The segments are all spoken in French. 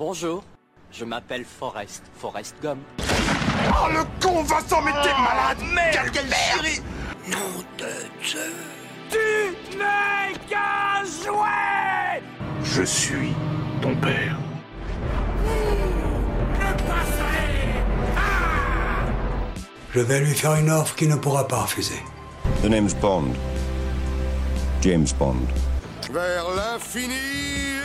Bonjour, je m'appelle Forrest, Forrest Gum. Oh le con Vincent, mais t'es malade Merde, Quelle quelle merde Nom de Dieu Tu n'es qu'un jouet Je suis ton père. Je vais lui faire une offre qu'il ne pourra pas refuser. The name's Bond. James Bond. Vers l'infini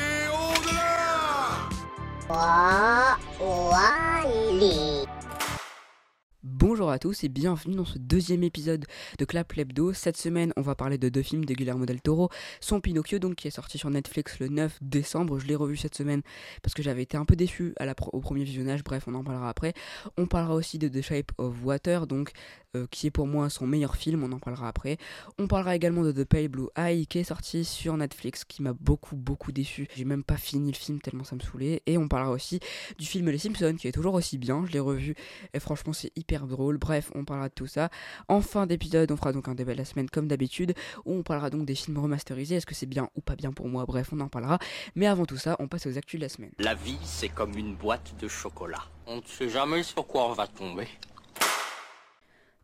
Bonjour à tous et bienvenue dans ce deuxième épisode de Clap Lebdo. Cette semaine, on va parler de deux films de Guillermo del Toro. Son Pinocchio, donc, qui est sorti sur Netflix le 9 décembre. Je l'ai revu cette semaine parce que j'avais été un peu déçu au premier visionnage. Bref, on en parlera après. On parlera aussi de The Shape of Water, donc, euh, qui est pour moi son meilleur film. On en parlera après. On parlera également de The Pale Blue Eye, qui est sorti sur Netflix, qui m'a beaucoup, beaucoup déçu. J'ai même pas fini le film tellement ça me saoulait. Et on parlera aussi du film Les Simpsons, qui est toujours aussi bien. Je l'ai revu et franchement, c'est hyper drôle. Bref, on parlera de tout ça. En fin d'épisode, on fera donc un débat de la semaine comme d'habitude, où on parlera donc des films remasterisés. Est-ce que c'est bien ou pas bien pour moi? Bref, on en parlera. Mais avant tout ça, on passe aux actus de la semaine. La vie, c'est comme une boîte de chocolat. On ne sait jamais sur quoi on va tomber.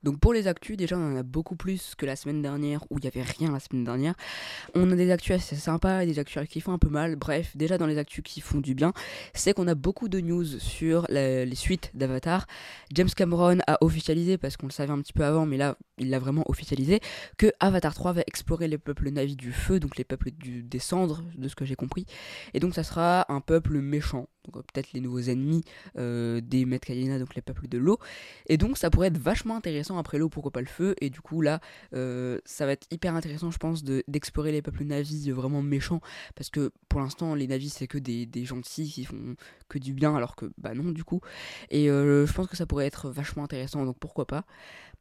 Donc pour les actus, déjà on en a beaucoup plus que la semaine dernière où il n'y avait rien la semaine dernière. On a des actus assez sympas et des actus qui font un peu mal. Bref, déjà dans les actus qui font du bien, c'est qu'on a beaucoup de news sur les suites d'Avatar. James Cameron a officialisé, parce qu'on le savait un petit peu avant, mais là il l'a vraiment officialisé, que Avatar 3 va explorer les peuples navis du feu, donc les peuples des cendres, de ce que j'ai compris. Et donc ça sera un peuple méchant, peut-être les nouveaux ennemis euh, des Metkayena, donc les peuples de l'eau. Et donc ça pourrait être vachement intéressant après l'eau, pourquoi pas le feu. Et du coup là, euh, ça va être hyper intéressant, je pense, de- d'explorer les peuples navis euh, vraiment méchants. Parce que pour l'instant, les navis, c'est que des, des gentils qui font que du bien, alors que bah non, du coup. Et euh, je pense que ça pourrait être vachement intéressant, donc pourquoi pas.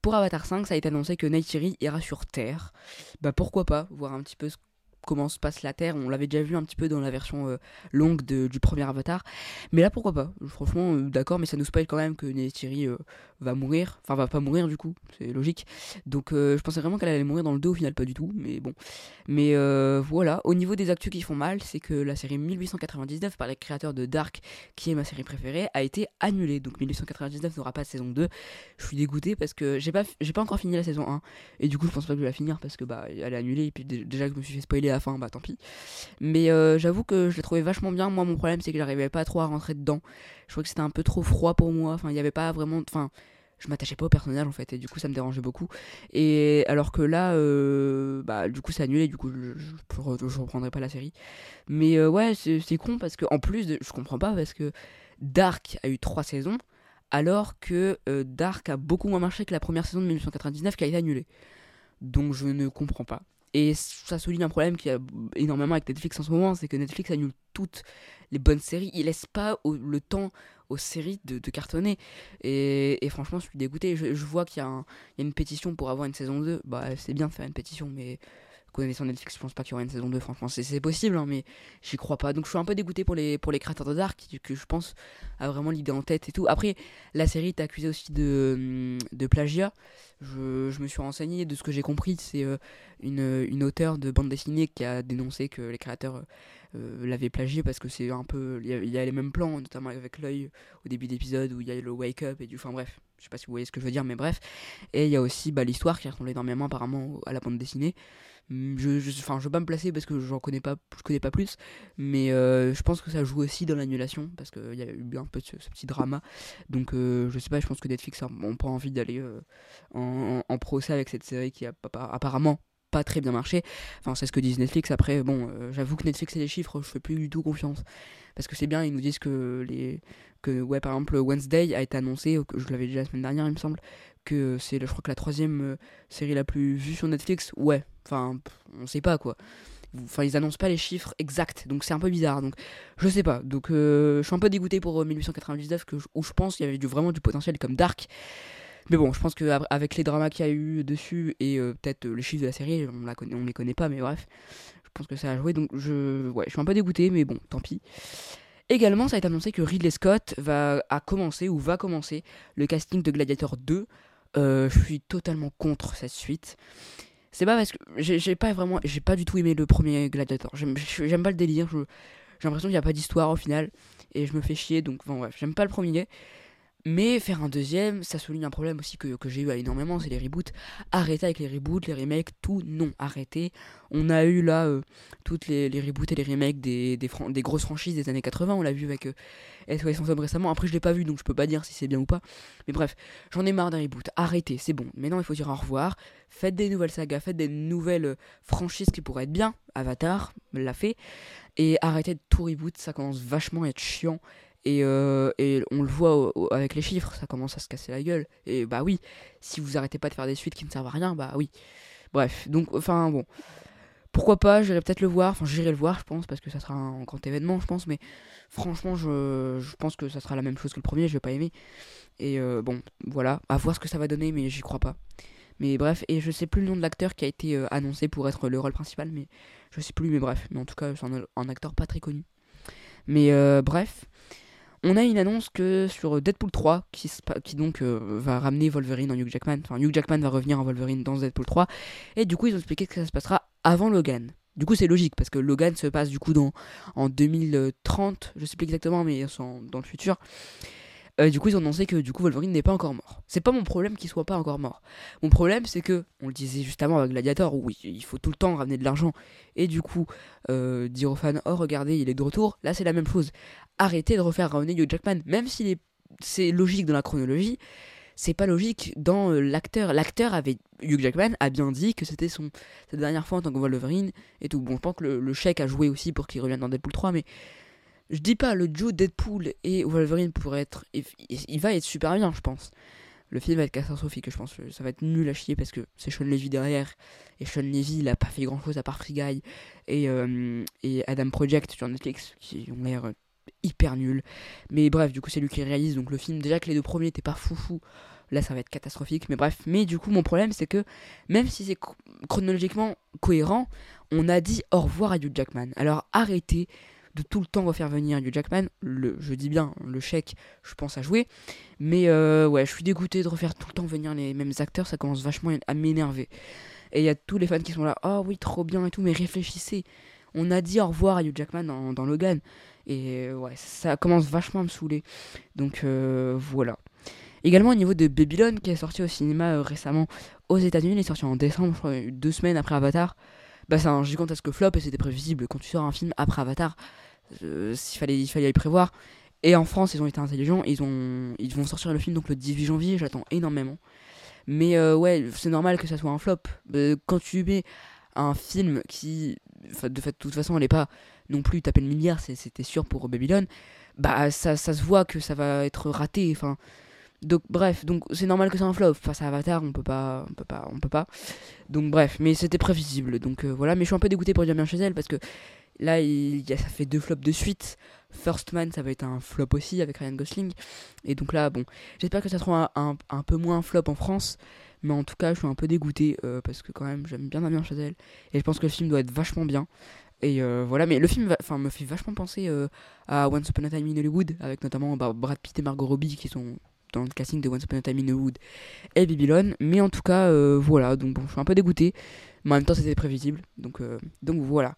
Pour Avatar 5, ça a été annoncé que Neytiri ira sur Terre. Bah pourquoi pas, voir un petit peu ce- comment se passe la Terre. On l'avait déjà vu un petit peu dans la version euh, longue du premier Avatar. Mais là, pourquoi pas? Franchement, euh, d'accord, mais ça nous spoil quand même que Neytiri va mourir. Enfin, va pas mourir du coup, c'est logique. Donc, euh, je pensais vraiment qu'elle allait mourir dans le dos, au final, pas du tout. Mais bon. Mais euh, voilà, au niveau des actus qui font mal, c'est que la série 1899, par les créateurs de Dark, qui est ma série préférée, a été annulée. Donc, 1899 n'aura pas de saison 2. Je suis dégoûté parce que j'ai pas, j'ai pas encore fini la saison 1. Et du coup, je pense pas que je vais la finir parce que bah, elle est annulée. Et puis, dé- déjà que je me suis fait spoiler à la fin, bah tant pis. Mais euh, j'avoue que je l'ai trouvé vachement bien. Moi, mon problème, c'est que j'arrivais pas trop à rentrer dedans. Je trouvais que c'était un peu trop froid pour moi. Enfin, il y avait pas vraiment. Enfin, je m'attachais pas au personnage en fait. Et du coup, ça me dérangeait beaucoup. Et alors que là, euh, bah, du coup, c'est annulé. Du coup, je, je, je re- je reprendrai pas la série. Mais euh, ouais, c'est con parce que, en plus, de, je comprends pas parce que Dark a eu trois saisons. Alors que euh, Dark a beaucoup moins marché que la première saison de 1899 qui a été annulée. Donc je ne comprends pas. Et ça souligne un problème qu'il y a énormément avec Netflix en ce moment, c'est que Netflix annule toutes les bonnes séries. Il laisse pas le temps aux séries de, cartonner. Et, franchement, je suis dégoûté. Je, vois qu'il y a une pétition pour avoir une saison 2. Bah, c'est bien de faire une pétition, mais connaissant Netflix, je pense pas qu'il y aura une saison 2. Franchement, c'est possible, hein, mais j'y crois pas. Donc je suis un peu dégoûté pour les, créateurs de Dark, que je pense a vraiment l'idée en tête et tout. Après, la série est accusée aussi de, de plagiat. Je, me suis renseigné, de ce que j'ai compris, c'est euh, une, une auteure de bande dessinée qui a dénoncé que les créateurs euh, l'avaient plagié parce que c'est un peu. Il y, a, les mêmes plans, notamment avec l'œil au début d'épisode où il y a le wake up et du. Enfin bref, je sais pas si vous voyez ce que je veux dire, mais bref. Et il y a aussi bah, l'histoire qui ressemble énormément apparemment à la bande dessinée. Hum, Je, je, je veux pas me placer parce que j'en connais pas, je connais pas plus, mais euh, je pense que ça joue aussi dans l'annulation parce qu'il y a eu un peu ce, petit drama. Donc euh, je sais pas, je pense que Netflix a ont pas envie d'aller euh, en, procès avec cette série qui a apparemment pas très bien marché. Enfin, c'est ce que disent Netflix. Après, bon, euh, j'avoue que Netflix et les chiffres, je fais plus du tout confiance. Parce que c'est bien, ils nous disent que les. Que, ouais, par exemple, Wednesday a été annoncé, je l'avais dit la semaine dernière, il me semble, que c'est, je crois que la troisième euh, série la plus vue sur Netflix. Ouais, enfin, on sait pas quoi. Enfin, ils annoncent pas les chiffres exacts, donc c'est un peu bizarre. Donc, je sais pas. Donc, euh, je suis un peu dégoûté pour euh, 1899, que, je- où je pense qu'il y avait du, vraiment du potentiel comme Dark. Mais bon, je pense qu'avec les dramas qu'il y a eu dessus et euh, peut-être euh, les chiffres de la série, on, la connaît, on les connaît pas, mais bref, je pense que ça a joué. Donc, je, ouais, je suis un peu dégoûté, mais bon, tant pis. Également, ça a été annoncé que Ridley Scott va, a commencé ou va commencer le casting de Gladiator 2. Euh, je suis totalement contre cette suite. C'est pas parce que j'ai pas vraiment, j'ai pas du tout aimé le premier Gladiator. J'aime pas le délire. J'ai l'impression qu'il n'y a pas d'histoire au final. et je me fais chier, donc bon, bref, j'aime pas le premier. Mais faire un deuxième, ça souligne un problème aussi que, j'ai eu énormément, c'est les reboots. Arrêtez avec les reboots, les remakes, tout, non, arrêtez. On a eu là euh, toutes les, les, reboots et les remakes des, des, grosses franchises des années 80, on l'a vu avec euh, SOS Fantôme récemment. Après, je l'ai pas vu, donc je peux pas dire si c'est bien ou pas. Mais bref, j'en ai marre d'un reboot, arrêtez, c'est bon. Maintenant, il faut dire au revoir. Faites des nouvelles sagas, faites des nouvelles euh, franchises qui pourraient être bien. Avatar l'a fait. Et arrêtez de tout reboot, ça commence vachement à être chiant. Et, euh, et, on le voit avec les chiffres, ça commence à se casser la gueule. Et bah oui, si vous arrêtez pas de faire des suites qui ne servent à rien, bah oui. Bref, donc, enfin bon. Pourquoi pas, j'irai peut-être le voir, enfin j'irai le voir, je pense, parce que ça sera un grand événement, je pense, mais franchement, je, je pense que ça sera la même chose que le premier, je vais pas aimer. Et euh, bon, voilà, à voir ce que ça va donner, mais j'y crois pas. Mais bref, et je sais plus le nom de l'acteur qui a été euh, annoncé pour être le rôle principal, mais je sais plus, mais bref, mais en tout cas, c'est un, acteur pas très connu. Mais bref, on a une annonce que sur Deadpool 3, qui, donc euh, va ramener Wolverine en Hugh Jackman, enfin Hugh Jackman va revenir en Wolverine dans Deadpool 3, et du coup ils ont expliqué que ça se passera avant Logan. Du coup c'est logique, parce que Logan se passe du coup en 2030, je sais plus exactement, mais dans le futur. Euh, du coup, ils ont annoncé que du coup Wolverine n'est pas encore mort. C'est pas mon problème qu'il soit pas encore mort. Mon problème, c'est que, on le disait juste avant avec Gladiator, où il faut tout le temps ramener de l'argent, et du coup, euh, dire aux fans, oh regardez, il est de retour. Là, c'est la même chose. Arrêtez de refaire revenir Hugh Jackman, même si c'est logique dans la chronologie. C'est pas logique dans euh, l'acteur. L'acteur avait Hugh Jackman a bien dit que c'était son sa dernière fois en tant que Wolverine et tout. Bon, je pense que le, le chèque a joué aussi pour qu'il revienne dans Deadpool 3, mais je dis pas, le duo Deadpool et Wolverine pourrait être. Il va être super bien, je pense. Le film va être catastrophique, je pense. Ça va être nul à chier parce que c'est Sean Levy derrière. Et Sean Levy, il a pas fait grand chose à part Free Guy et, euh, et Adam Project sur Netflix qui ont l'air hyper nuls. Mais bref, du coup, c'est lui qui réalise. Donc le film, déjà que les deux premiers étaient pas foufou, là ça va être catastrophique. Mais bref, mais du coup, mon problème c'est que même si c'est chronologiquement cohérent, on a dit au revoir à Hugh Jackman. Alors arrêtez de tout le temps refaire venir Hugh Jackman. Le, je dis bien, le chèque, je pense à jouer. Mais euh, ouais, je suis dégoûté de refaire tout le temps venir les mêmes acteurs, ça commence vachement à m'énerver. Et il y a tous les fans qui sont là, oh oui, trop bien et tout, mais réfléchissez. On a dit au revoir à Hugh Jackman dans, dans Logan. Et ouais, ça commence vachement à me saouler. Donc euh, voilà. Également au niveau de Babylon qui est sorti au cinéma euh, récemment aux États-Unis, il est sorti en décembre, je crois, deux semaines après Avatar bah c'est un gigantesque flop et c'était prévisible. Quand tu sors un film après Avatar, euh, il, fallait, il fallait prévoir. Et en France, ils ont été intelligents, ils, ont, ils vont sortir le film donc le 18 janvier, j'attends énormément. Mais euh, ouais, c'est normal que ça soit un flop. Euh, quand tu mets un film qui, de toute façon, elle n'est pas non plus taper le milliard, c'était sûr pour Babylone, bah ça, ça se voit que ça va être raté. Enfin, donc bref, donc c'est normal que c'est un flop. Face à Avatar, on peut pas, on peut pas, on peut pas. Donc bref, mais c'était prévisible. Donc euh, voilà, mais je suis un peu dégoûté pour bien chez elle parce que là, il, y a, ça fait deux flops de suite. First Man, ça va être un flop aussi avec Ryan Gosling. Et donc là, bon, j'espère que ça sera un, un, peu moins un flop en France. Mais en tout cas, je suis un peu dégoûté euh, parce que quand même, j'aime bien Damien Chazelle. Et je pense que le film doit être vachement bien. Et euh, voilà, mais le film me fait vachement penser à Once Upon a Time in Hollywood, avec notamment bah, Brad Pitt et Margot Robbie qui sont dans le casting de Once Upon a Time in Wood et Babylon. Mais en tout cas, euh, voilà, donc bon, je suis un peu dégoûté. Mais en même temps, c'était prévisible. Donc, euh, donc voilà.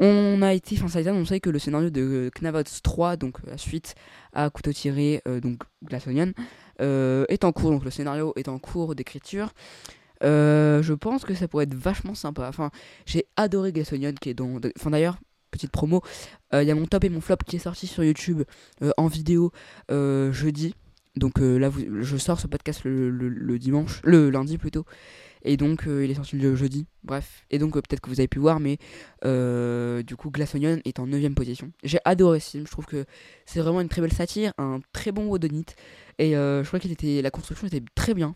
On a été, enfin ça a été annoncé que le scénario de Knavots 3, donc la suite à couteau tiré, euh, donc Glass Onion, est en cours. Donc le scénario est en cours d'écriture. Je pense que ça pourrait être vachement sympa. Enfin, j'ai adoré Glass Onion qui est dans. Enfin d'ailleurs, petite promo, il y a mon top et mon flop qui est sorti sur YouTube en vidéo jeudi. Donc euh, là, je sors ce podcast le, dimanche, le lundi plutôt. Et donc, euh, il est sorti le jeudi. Bref. Et donc, euh, peut-être que vous avez pu voir, mais du coup, Glass Onion est en 9ème position. J'ai adoré ce film. Je trouve que c'est vraiment une très belle satire, un très bon Wodonite. Et je crois que était, la construction était très bien.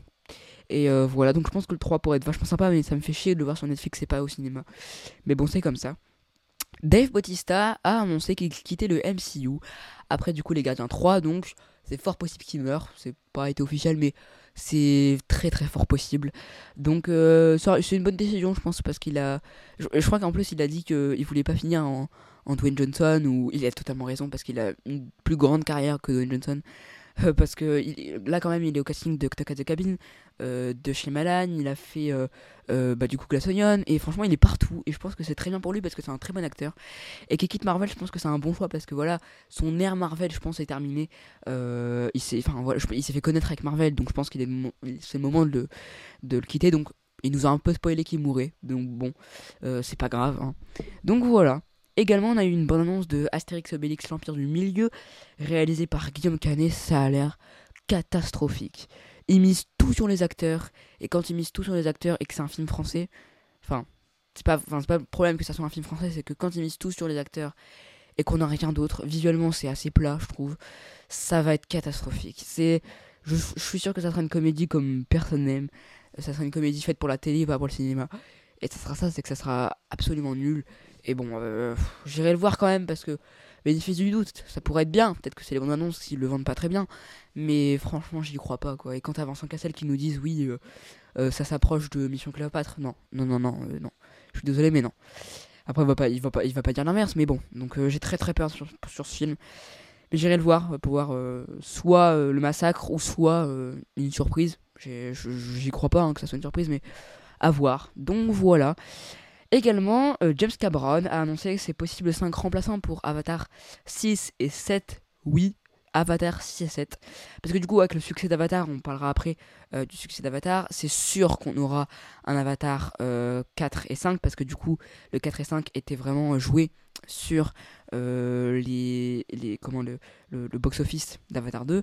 Et voilà, donc je pense que le 3 pourrait être vachement sympa, mais ça me fait chier de le voir sur Netflix et pas au cinéma. Mais bon, c'est comme ça. Dave Bautista a annoncé qu'il quittait le MCU après du coup les Gardiens 3, donc c'est fort possible qu'il meure. C'est pas été officiel, mais c'est très très fort possible. Donc euh, c'est une bonne décision, je pense, parce qu'il a. Je, crois qu'en plus il a dit qu'il voulait pas finir en, en Dwayne Johnson, ou il a totalement raison parce qu'il a une plus grande carrière que Dwayne Johnson. Euh, parce que là, quand même, il est au casting de Taka the Cabin, euh, de chez Malan, il a fait euh, euh, bah, du coup Glass Onion, et franchement, il est partout. Et je pense que c'est très bien pour lui parce que c'est un très bon acteur. Et qu'il quitte Marvel, je pense que c'est un bon choix parce que voilà, son ère Marvel, je pense, est terminé. Euh, il s'est voilà, fait connaître avec Marvel, donc je pense qu'il est c'est le moment de le, de le quitter. Donc, il nous a un peu spoilé qu'il mourrait, donc bon, euh, c'est pas grave. hein. Donc voilà. Également, on a eu une bonne annonce de Astérix Obélix, l'Empire du Milieu, réalisé par Guillaume Canet. Ça a l'air catastrophique. Il mise tout sur les acteurs, et quand il mise tout sur les acteurs et que c'est un film français, enfin, c'est pas, c'est pas le problème que ça soit un film français, c'est que quand il mise tout sur les acteurs et qu'on n'a rien d'autre, visuellement c'est assez plat, je trouve, ça va être catastrophique. C'est, je, suis sûr que ça sera une comédie comme personne n'aime. Ça sera une comédie faite pour la télé, pas pour le cinéma. Et ça sera ça, c'est que ça sera absolument nul. Et bon, euh, j'irai le voir quand même parce que bénéfice du doute, ça pourrait être bien. Peut-être que c'est les bonnes annonces s'ils le vendent pas très bien. Mais franchement, j'y crois pas quoi. Et quand t'as Vincent Cassel qui nous disent oui, euh, euh, ça s'approche de Mission Cléopâtre, non, non, non, non, euh, non. Je suis désolé, mais non. Après, il va pas, il va pas, il va pas dire l'inverse, mais bon. Donc j'ai très très peur sur, ce film. Mais j'irai le voir pour voir soit le massacre ou soit une surprise. J'y crois pas hein, que ça soit une surprise, mais à voir. Donc voilà. Également, euh, James Cameron a annoncé ses possibles 5 remplaçants pour Avatar 6 et 7. Oui, Avatar 6 et 7. Parce que du coup, avec le succès d'Avatar, on parlera après euh, du succès d'Avatar, c'est sûr qu'on aura un Avatar euh, 4 et 5, parce que du coup, le 4 et 5 étaient vraiment joués sur euh, les, les, comment, le, le, le box-office d'Avatar 2.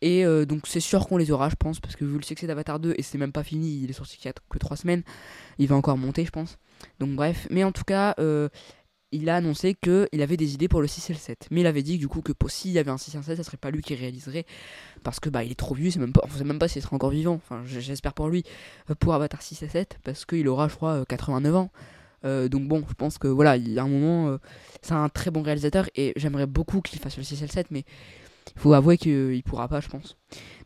Et euh, donc c'est sûr qu'on les aura, je pense, parce que vu le succès d'Avatar 2, et c'est même pas fini, il est sorti il y a que 3 semaines, il va encore monter, je pense. Donc bref, mais en tout cas, euh, il a annoncé qu'il avait des idées pour le 6 et le 7. Mais il avait dit du coup que s'il y avait un 6 et un 7, ça serait pas lui qui réaliserait, parce que bah il est trop vieux, c'est même sait même pas s'il sera encore vivant, enfin j'espère pour lui, euh, pour Avatar 6 et 7, parce qu'il aura, je crois, euh, 89 ans. Euh, donc bon, je pense que voilà, il y a un moment, c'est un très bon réalisateur et j'aimerais beaucoup qu'il fasse le 6 et le 7, mais il faut avouer qu'il pourra pas, je pense.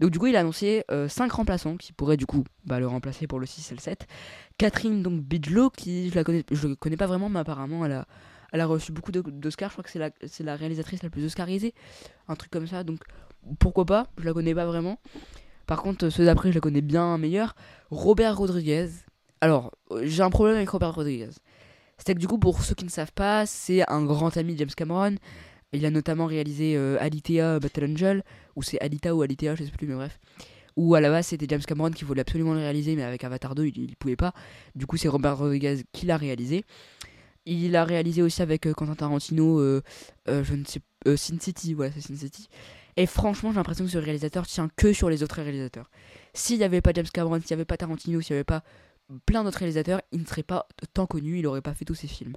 Donc du coup, il a annoncé 5 remplaçants qui pourraient du coup bah, le remplacer pour le 6 et le 7. Catherine donc Bigelow, qui je la connais, je connais pas vraiment, mais apparemment elle a, elle a reçu beaucoup d'Oscars. Je crois que c'est la, la réalisatrice la plus oscarisée, un truc comme ça. Donc pourquoi pas? Je la connais pas vraiment. Par contre, ceux d'après, je la connais bien meilleur. Robert Rodriguez. Alors, euh, j'ai un problème avec Robert Rodriguez. C'est que du coup, pour ceux qui ne savent pas, c'est un grand ami de James Cameron. Il a notamment réalisé euh, Alitea Battle Angel, ou c'est Alita ou Alitea, je sais plus, mais bref. Où à la base c'était James Cameron qui voulait absolument le réaliser, mais avec Avatar 2 il, il pouvait pas. Du coup, c'est Robert Rodriguez qui l'a réalisé. Il a réalisé aussi avec euh, Quentin Tarantino, euh, euh, je ne sais euh, Sin City, ouais, c'est Sin City. Et franchement, j'ai l'impression que ce réalisateur tient que sur les autres réalisateurs. S'il n'y avait pas James Cameron, s'il n'y avait pas Tarantino, s'il n'y avait pas plein d'autres réalisateurs, il ne serait pas tant connu, il n'aurait pas fait tous ces films.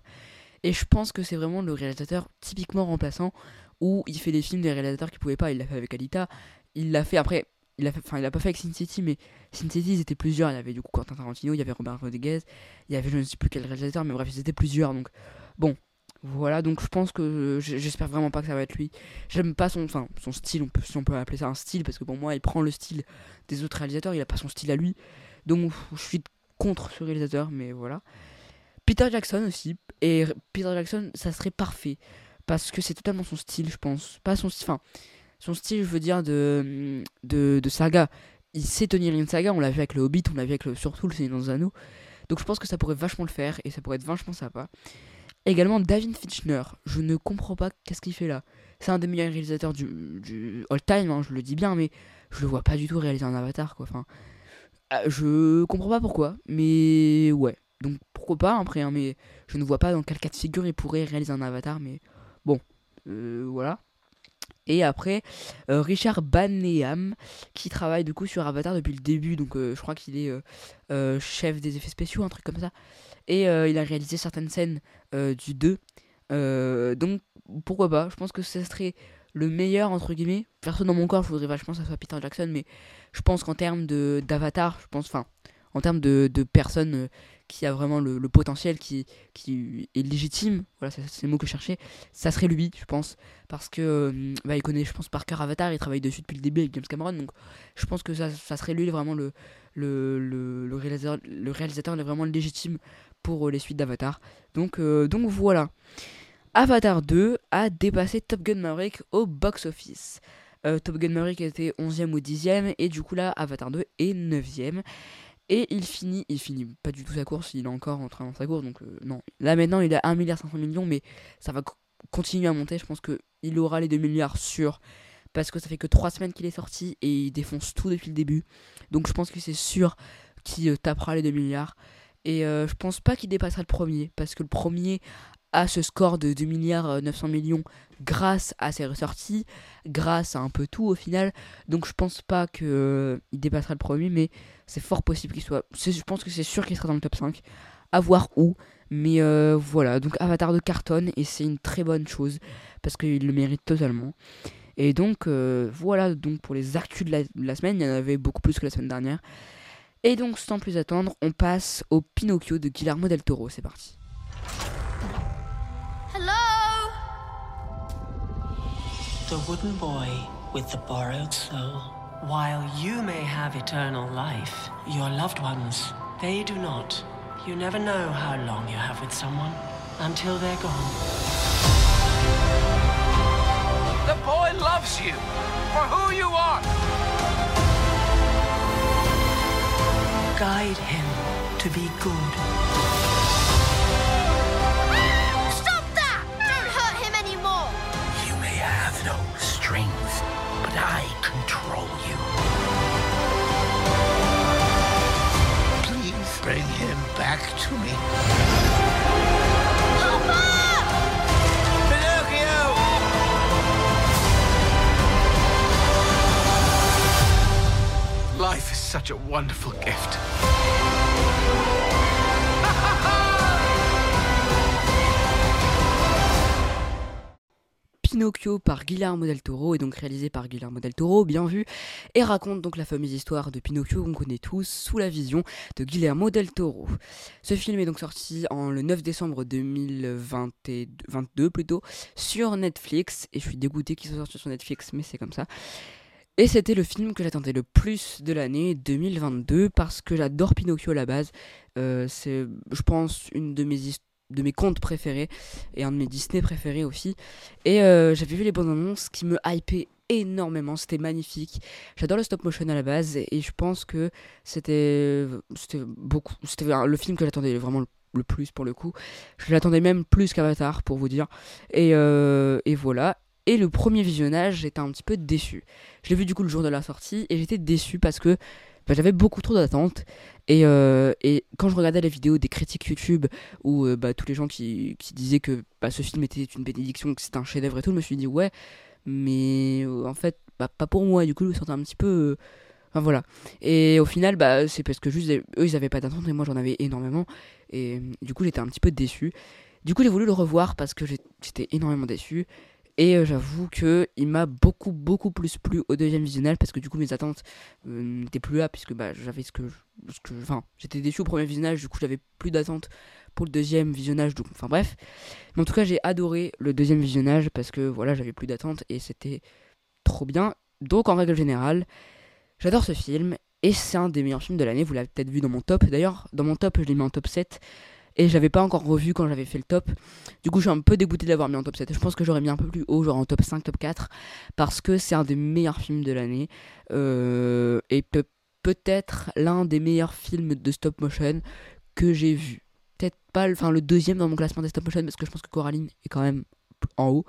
Et je pense que c'est vraiment le réalisateur typiquement remplaçant où il fait des films des réalisateurs qui pouvaient pas. Il l'a fait avec Alita, il l'a fait après. Il l'a enfin, il l'a pas fait avec Sin City, mais Sin City, ils étaient plusieurs. Il y avait du coup Quentin Tarantino, il y avait Robert Rodriguez, il y avait je ne sais plus quel réalisateur, mais bref, ils étaient plusieurs. Donc, bon, voilà. Donc, je pense que j'espère vraiment pas que ça va être lui. J'aime pas son, enfin, son style, on peut, si on peut appeler ça un style, parce que pour moi, il prend le style des autres réalisateurs, il a pas son style à lui. Donc, je suis contre ce réalisateur, mais voilà. Peter Jackson aussi. Et Peter Jackson, ça serait parfait. Parce que c'est totalement son style, je pense. Pas son style. Enfin, son style, je veux dire, de, saga. Il sait tenir une saga. On l'a vu avec le Hobbit, on l'a vu avec le, surtout le Seigneur des Anneaux. Donc je pense que ça pourrait vachement le faire. Et ça pourrait être vachement sympa. Également, David Fincher. Je ne comprends pas qu'est-ce qu'il fait là. C'est un des meilleurs réalisateurs du, du all-time, hein, je le dis bien, mais je le vois pas du tout réaliser un avatar, quoi. Enfin, euh, je comprends pas pourquoi, mais ouais. Donc pourquoi pas après, hein, mais je ne vois pas dans quel cas de figure il pourrait réaliser un avatar, mais bon, euh, voilà. Et après, euh, Richard Baneham, qui travaille du coup sur Avatar depuis le début, donc euh, je crois qu'il est chef des effets spéciaux, un truc comme ça. Et il a réalisé certaines scènes du 2. Euh, donc pourquoi pas, je pense que ce serait le meilleur entre guillemets. Perso dans mon corps, je voudrais vachement que ça soit Peter Jackson, mais je pense qu'en termes d'avatar, je pense, enfin, en termes de, de personnes euh, qui a vraiment le, potentiel, qui, qui est légitime, voilà, c'est le mot que je cherchais, ça serait lui, je pense, parce que euh, bah, il connaît, je pense, par cœur Avatar, il travaille dessus depuis le début avec James Cameron, donc je pense que ça, ça serait lui vraiment le, le, le, réalisateur, le réalisateur est vraiment légitime pour euh, les suites d'Avatar. Donc, donc voilà. Avatar 2 a dépassé Top Gun Maverick au box-office. Top Gun Maverick était 11e ou 10e, et du coup là, Avatar 2 est 9e. Et il finit, il finit pas du tout sa course, il est encore en train de sa course, donc non. Là maintenant il a 1,5 milliard millions, mais ça va continuer à monter, je pense qu'il aura les 2 milliards sûrs parce que ça fait que 3 semaines qu'il est sorti et il défonce tout depuis le début. Donc je pense que c'est sûr qu'il euh, tapera les 2 milliards. Et euh, je pense pas qu'il dépassera le premier parce que le premier a ce score de 2 milliards 900 euh, millions grâce à ses ressorties, grâce à un peu tout au final. Donc je pense pas qu'il dépassera le premier, mais c'est fort possible qu'il soit. Je pense que c'est sûr qu'il sera dans le top 5. À voir où. Mais voilà, donc Avatar de cartonne et c'est une très bonne chose parce qu'il le mérite totalement. Et donc euh, voilà donc pour les actus de la, semaine, il y en avait beaucoup plus que la semaine dernière. Et donc sans plus attendre, on passe au Pinocchio de Guillermo del Toro. C'est parti. Hello? The wooden boy with the borrowed soul. While you may have eternal life, your loved ones, they do not. You never know how long you have with someone until they're gone. The boy loves you for who you are. Guide him to be good. Stop that! Don't hurt him anymore. You may have no strength, but I bring him back to me. Life is such a wonderful gift. Pinocchio par Guillermo del Toro est donc réalisé par Guillermo del Toro, bien vu, et raconte donc la fameuse histoire de Pinocchio qu'on connaît tous sous la vision de Guillermo del Toro. Ce film est donc sorti en le 9 décembre 2022 plutôt sur Netflix et je suis dégoûté qu'il soit sorti sur Netflix mais c'est comme ça. Et c'était le film que j'attendais le plus de l'année 2022 parce que j'adore Pinocchio à la base. Euh, c'est, je pense, une de mes, de mes contes préférés et un de mes Disney préférés aussi. Et euh, j'avais vu les bonnes annonces qui me hypaient énormément, c'était magnifique. J'adore le stop motion à la base et, je pense que c'était, c'était beaucoup, c'était le film que j'attendais vraiment le, plus pour le coup. Je l'attendais même plus qu'Avatar pour vous dire. Et, euh, et voilà. Et le premier visionnage, j'étais un petit peu déçu. Je l'ai vu du coup le jour de la sortie et j'étais déçu parce que bah, j'avais beaucoup trop d'attentes. Et, euh, et, quand je regardais les vidéos des critiques YouTube où euh, bah, tous les gens qui, qui disaient que bah, ce film était une bénédiction, que c'était un chef-d'œuvre et tout, je me suis dit ouais, mais euh, en fait, bah, pas pour moi. Du coup, je me un petit peu. Enfin voilà. Et au final, bah, c'est parce que juste eux, ils avaient pas d'attente et moi j'en avais énormément. Et du coup, j'étais un petit peu déçu. Du coup, j'ai voulu le revoir parce que j'étais énormément déçu. Et euh, j'avoue que il m'a beaucoup beaucoup plus plu au deuxième visionnage parce que du coup mes attentes euh, n'étaient plus là puisque bah, j'avais ce que, ce que enfin j'étais déçu au premier visionnage du coup j'avais plus d'attentes pour le deuxième visionnage donc enfin bref. Mais en tout cas j'ai adoré le deuxième visionnage parce que voilà j'avais plus d'attentes et c'était trop bien. Donc en règle générale j'adore ce film et c'est un des meilleurs films de l'année. Vous l'avez peut-être vu dans mon top d'ailleurs. Dans mon top je l'ai mis en top 7 et j'avais pas encore revu quand j'avais fait le top. Du coup, je suis un peu dégoûté de l'avoir mis en top 7. Je pense que j'aurais mis un peu plus haut, genre en top 5, top 4, parce que c'est un des meilleurs films de l'année. Euh, et peut- peut-être l'un des meilleurs films de stop motion que j'ai vu. Peut-être pas enfin, le deuxième dans mon classement des stop motion, parce que je pense que Coraline est quand même en haut.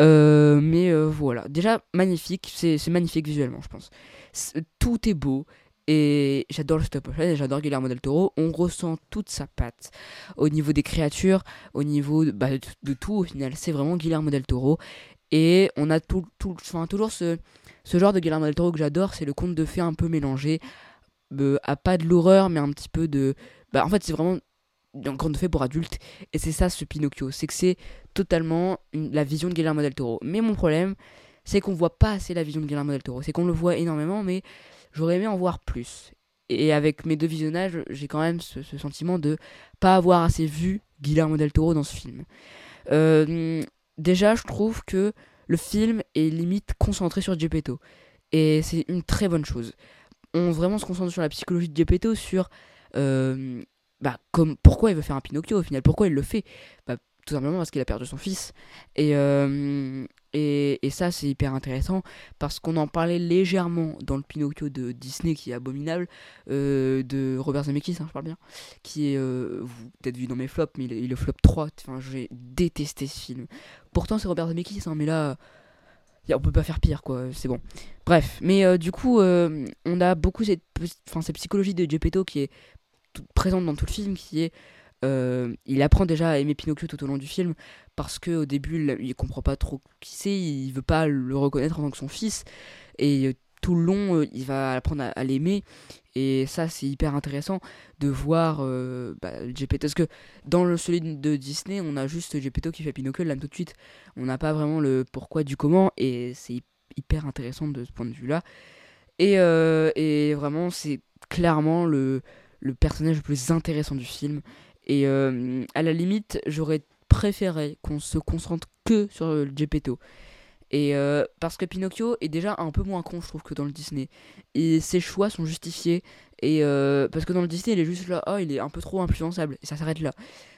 Euh, mais euh, voilà, déjà magnifique, c'est magnifique visuellement, je pense. tout est beau, et j'adore le stop motion, j'adore Guillermo del Toro. On ressent toute sa patte au niveau des créatures, au niveau de, bah, tout au final. C'est vraiment Guillermo del Toro. Et on a tout, toujours ce, ce genre de Guillermo del Toro que j'adore, c'est le conte de fées un peu mélangé. Euh, à pas de l'horreur, mais un petit peu de. Bah, en fait, c'est vraiment un conte de fées pour adultes. Et c'est ça ce Pinocchio. C'est que c'est totalement la vision de Guillermo del Toro. Mais mon problème, c'est qu'on voit pas assez la vision de Guillermo del Toro. C'est qu'on le voit énormément, mais J'aurais aimé en voir plus. Et avec mes deux visionnages, j'ai quand même ce, sentiment de pas avoir assez vu Guillermo del Toro dans ce film. Euh, déjà, je trouve que le film est limite concentré sur Geppetto. Et c'est une très bonne chose. On vraiment se concentre sur la psychologie de Geppetto, sur euh, bah, comme, pourquoi il veut faire un Pinocchio au final, pourquoi il le fait? Bah, Tout simplement parce qu'il a perdu son fils. Et, euh, Et, ça, c'est hyper intéressant parce qu'on en parlait légèrement dans le Pinocchio de Disney qui est abominable, euh, de Robert Zemeckis, hein, je parle bien, qui est, euh, vous peut-être vu dans mes flops, mais il est, est flop 3. Enfin, j'ai détesté ce film. Pourtant, c'est Robert Zemeckis, hein, mais là, on peut pas faire pire, quoi. C'est bon. Bref, mais euh, du coup, euh, on a beaucoup cette, cette psychologie de Geppetto qui est présente dans tout le film, qui est euh, il apprend déjà à aimer Pinocchio tout au long du film parce que au début il, comprend pas trop qui c'est, il veut pas le reconnaître en tant que son fils et euh, tout le long euh, il va apprendre à, l'aimer et ça c'est hyper intéressant de voir euh, bah, Geppetto parce que dans le celui de Disney on a juste Geppetto qui fait Pinocchio là tout de suite. On n'a pas vraiment le pourquoi du comment et c'est hy- hyper intéressant de ce point de vue là et, vraiment c'est clairement le personnage le plus intéressant du film et euh, à la limite, j'aurais préféré qu'on se concentre que sur euh, le Geppetto. Et euh, parce que Pinocchio est déjà un peu moins con, je trouve, que dans le Disney. Et ses choix sont justifiés. Et parce que dans le Disney, il est juste là, oh, il est un peu trop influençable. Et ça s'arrête là.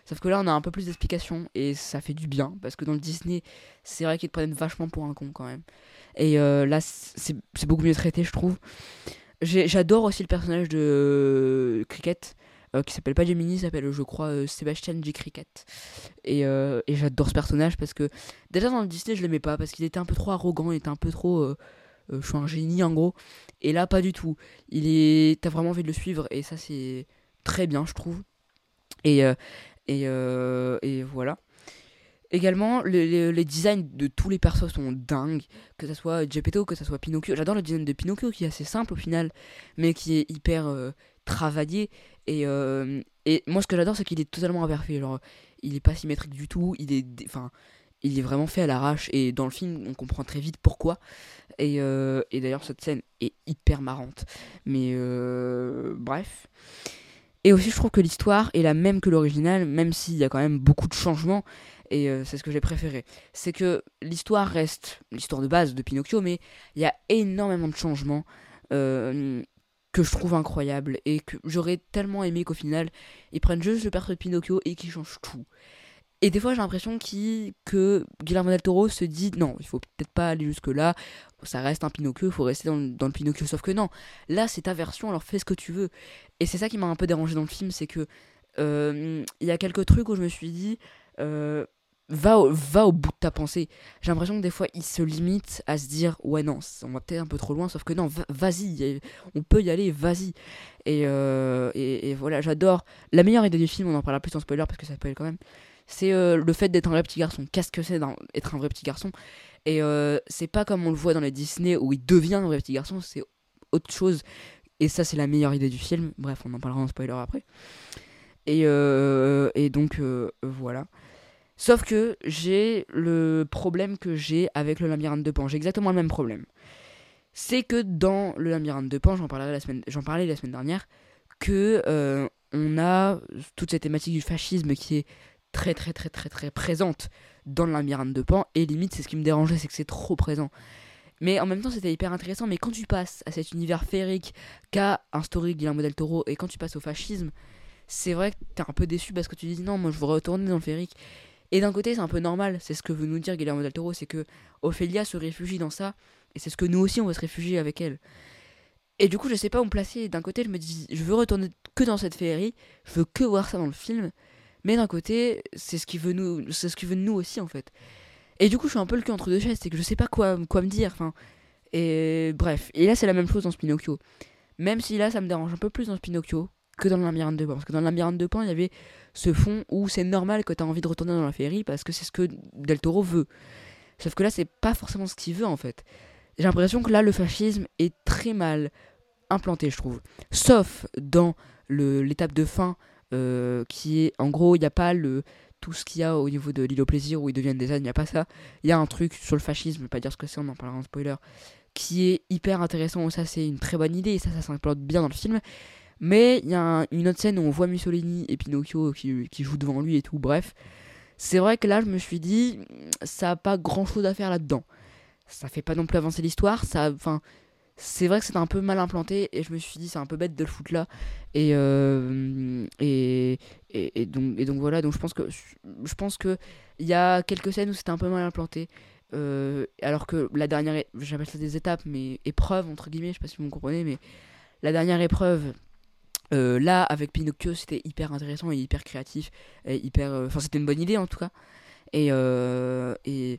Sauf que là, on a un peu plus d'explications. Et ça fait du bien. Parce que dans le Disney, c'est vrai qu'ils te prennent vachement pour un con quand même. Et là, c'est beaucoup mieux traité, je trouve. J'adore aussi le personnage de Cricket euh, qui s'appelle pas Gemini, s'appelle je crois euh, Sébastien J. Cricket. Et, euh, et j'adore ce personnage parce que déjà dans le Disney je l'aimais pas parce qu'il était un peu trop arrogant, il était un peu trop euh, euh, je suis un génie en gros. Et là pas du tout. Il est t'as vraiment envie de le suivre et ça c'est très bien je trouve. Et et, et voilà. Également, le- le- les designs de tous les persos sont dingues, que ça soit Geppetto, que ça soit Pinocchio. J'adore le design de Pinocchio qui est assez simple au final, mais qui est hyper travaillé. Et, euh, et moi, ce que j'adore, c'est qu'il est totalement imparfait. Genre, il est pas symétrique du tout. Il est, enfin, il est vraiment fait à l'arrache. Et dans le film, on comprend très vite pourquoi. Et, euh, et d'ailleurs, cette scène est hyper marrante. Mais euh, bref. Et aussi, je trouve que l'histoire est la même que l'original, même s'il y a quand même beaucoup de changements. Et c'est ce que j'ai préféré. C'est que l'histoire reste l'histoire de base de Pinocchio, mais il y a énormément de changements. Que je trouve incroyable et que j'aurais tellement aimé qu'au final ils prennent juste le perso de Pinocchio et qu'ils changent tout. Et des fois j'ai l'impression qu'il- que Guillermo del Toro se dit non, il faut peut-être pas aller jusque là, ça reste un Pinocchio, il faut rester dans, le- dans le Pinocchio. Sauf que non, là c'est ta version, alors fais ce que tu veux. Et c'est ça qui m'a un peu dérangé dans le film, c'est que euh, il y a quelques trucs où je me suis dit euh, va, au, va au bout de ta pensée. J'ai l'impression que des fois il se limite à se dire ouais non, on va peut-être un peu trop loin, sauf que non, va- vas-y, on peut y aller, vas-y. Et, euh, et, voilà, j'adore. La meilleure idée du film, on en parlera plus en spoiler parce que ça spoil quand même, c'est euh, le fait d'être un vrai petit garçon. Qu'est-ce que c'est d'être un vrai petit garçon? Et euh, c'est pas comme on le voit dans les Disney où il devient un vrai petit garçon, c'est autre chose. Et ça, c'est la meilleure idée du film. Bref, on en parlera en spoiler après. Et, donc, voilà. Sauf que j'ai le problème que j'ai avec le labyrinthe de Pan. J'ai exactement le même problème. C'est que dans le labyrinthe de Pan, j'en parlerai la semaine, parlais la semaine dernière, que euh, on a toute cette thématique du fascisme qui est très très très très très présente dans le labyrinthe de Pan. Et limite, c'est ce qui me dérangeait, c'est que c'est trop présent. Mais en même temps, c'était hyper intéressant. Mais quand tu passes à cet univers féerique qu'a instauré Guillermo del Toro et quand tu passes au fascisme, c'est vrai que t'es un peu déçu parce que tu dis non, moi je veux retourner dans le féerique. Et d'un côté, c'est un peu normal, c'est ce que veut nous dire Guillermo del Toro, c'est que Ophélia se réfugie dans ça, et c'est ce que nous aussi on veut se réfugier avec elle. Et du coup, je sais pas où me placer. D'un côté, je me dis, je veux retourner que dans cette féerie, je veux que voir ça dans le film, mais d'un côté, c'est ce qui veut nous, ce veut nous aussi en fait. Et du coup, je suis un peu le cul entre deux chaises, c'est que je sais pas quoi, quoi me dire. Enfin, et bref. Et là, c'est la même chose dans ce Pinocchio. Même si là, ça me dérange un peu plus dans ce Pinocchio que dans labyrinthe de Pan. Parce que dans labyrinthe de Pan, il y avait ce fond où c'est normal que tu as envie de retourner dans la féerie parce que c'est ce que Del Toro veut. Sauf que là, c'est pas forcément ce qu'il veut en fait. J'ai l'impression que là, le fascisme est très mal implanté, je trouve. Sauf dans l'étape de fin euh, qui est en gros, il n'y a pas le tout ce qu'il y a au niveau de l'île au plaisir où ils deviennent des ânes, il n'y a pas ça. Il y a un truc sur le fascisme, je vais pas dire ce que c'est, on en parlera en spoiler, qui est hyper intéressant. Ça, c'est une très bonne idée et ça, ça s'implante bien dans le film. Mais il y a un- une autre scène où on voit Mussolini et Pinocchio qui, qui jouent devant lui et tout. Bref, c'est vrai que là, je me suis dit, ça n'a pas grand chose à faire là-dedans. Ça fait pas non plus avancer l'histoire. Ça, enfin, c'est vrai que c'est un peu mal implanté et je me suis dit, c'est un peu bête de le foutre là. Et, euh, et, et, donc, et donc voilà. Donc je pense que il y a quelques scènes où c'était un peu mal implanté. Euh, alors que la dernière, j'appelle ça des étapes, mais épreuves, entre guillemets, je sais pas si vous me comprenez, mais la dernière épreuve, euh, là, avec Pinocchio, c'était hyper intéressant et hyper créatif, et hyper... euh, Enfin, c'était une bonne idée, en tout cas. Et, euh, et,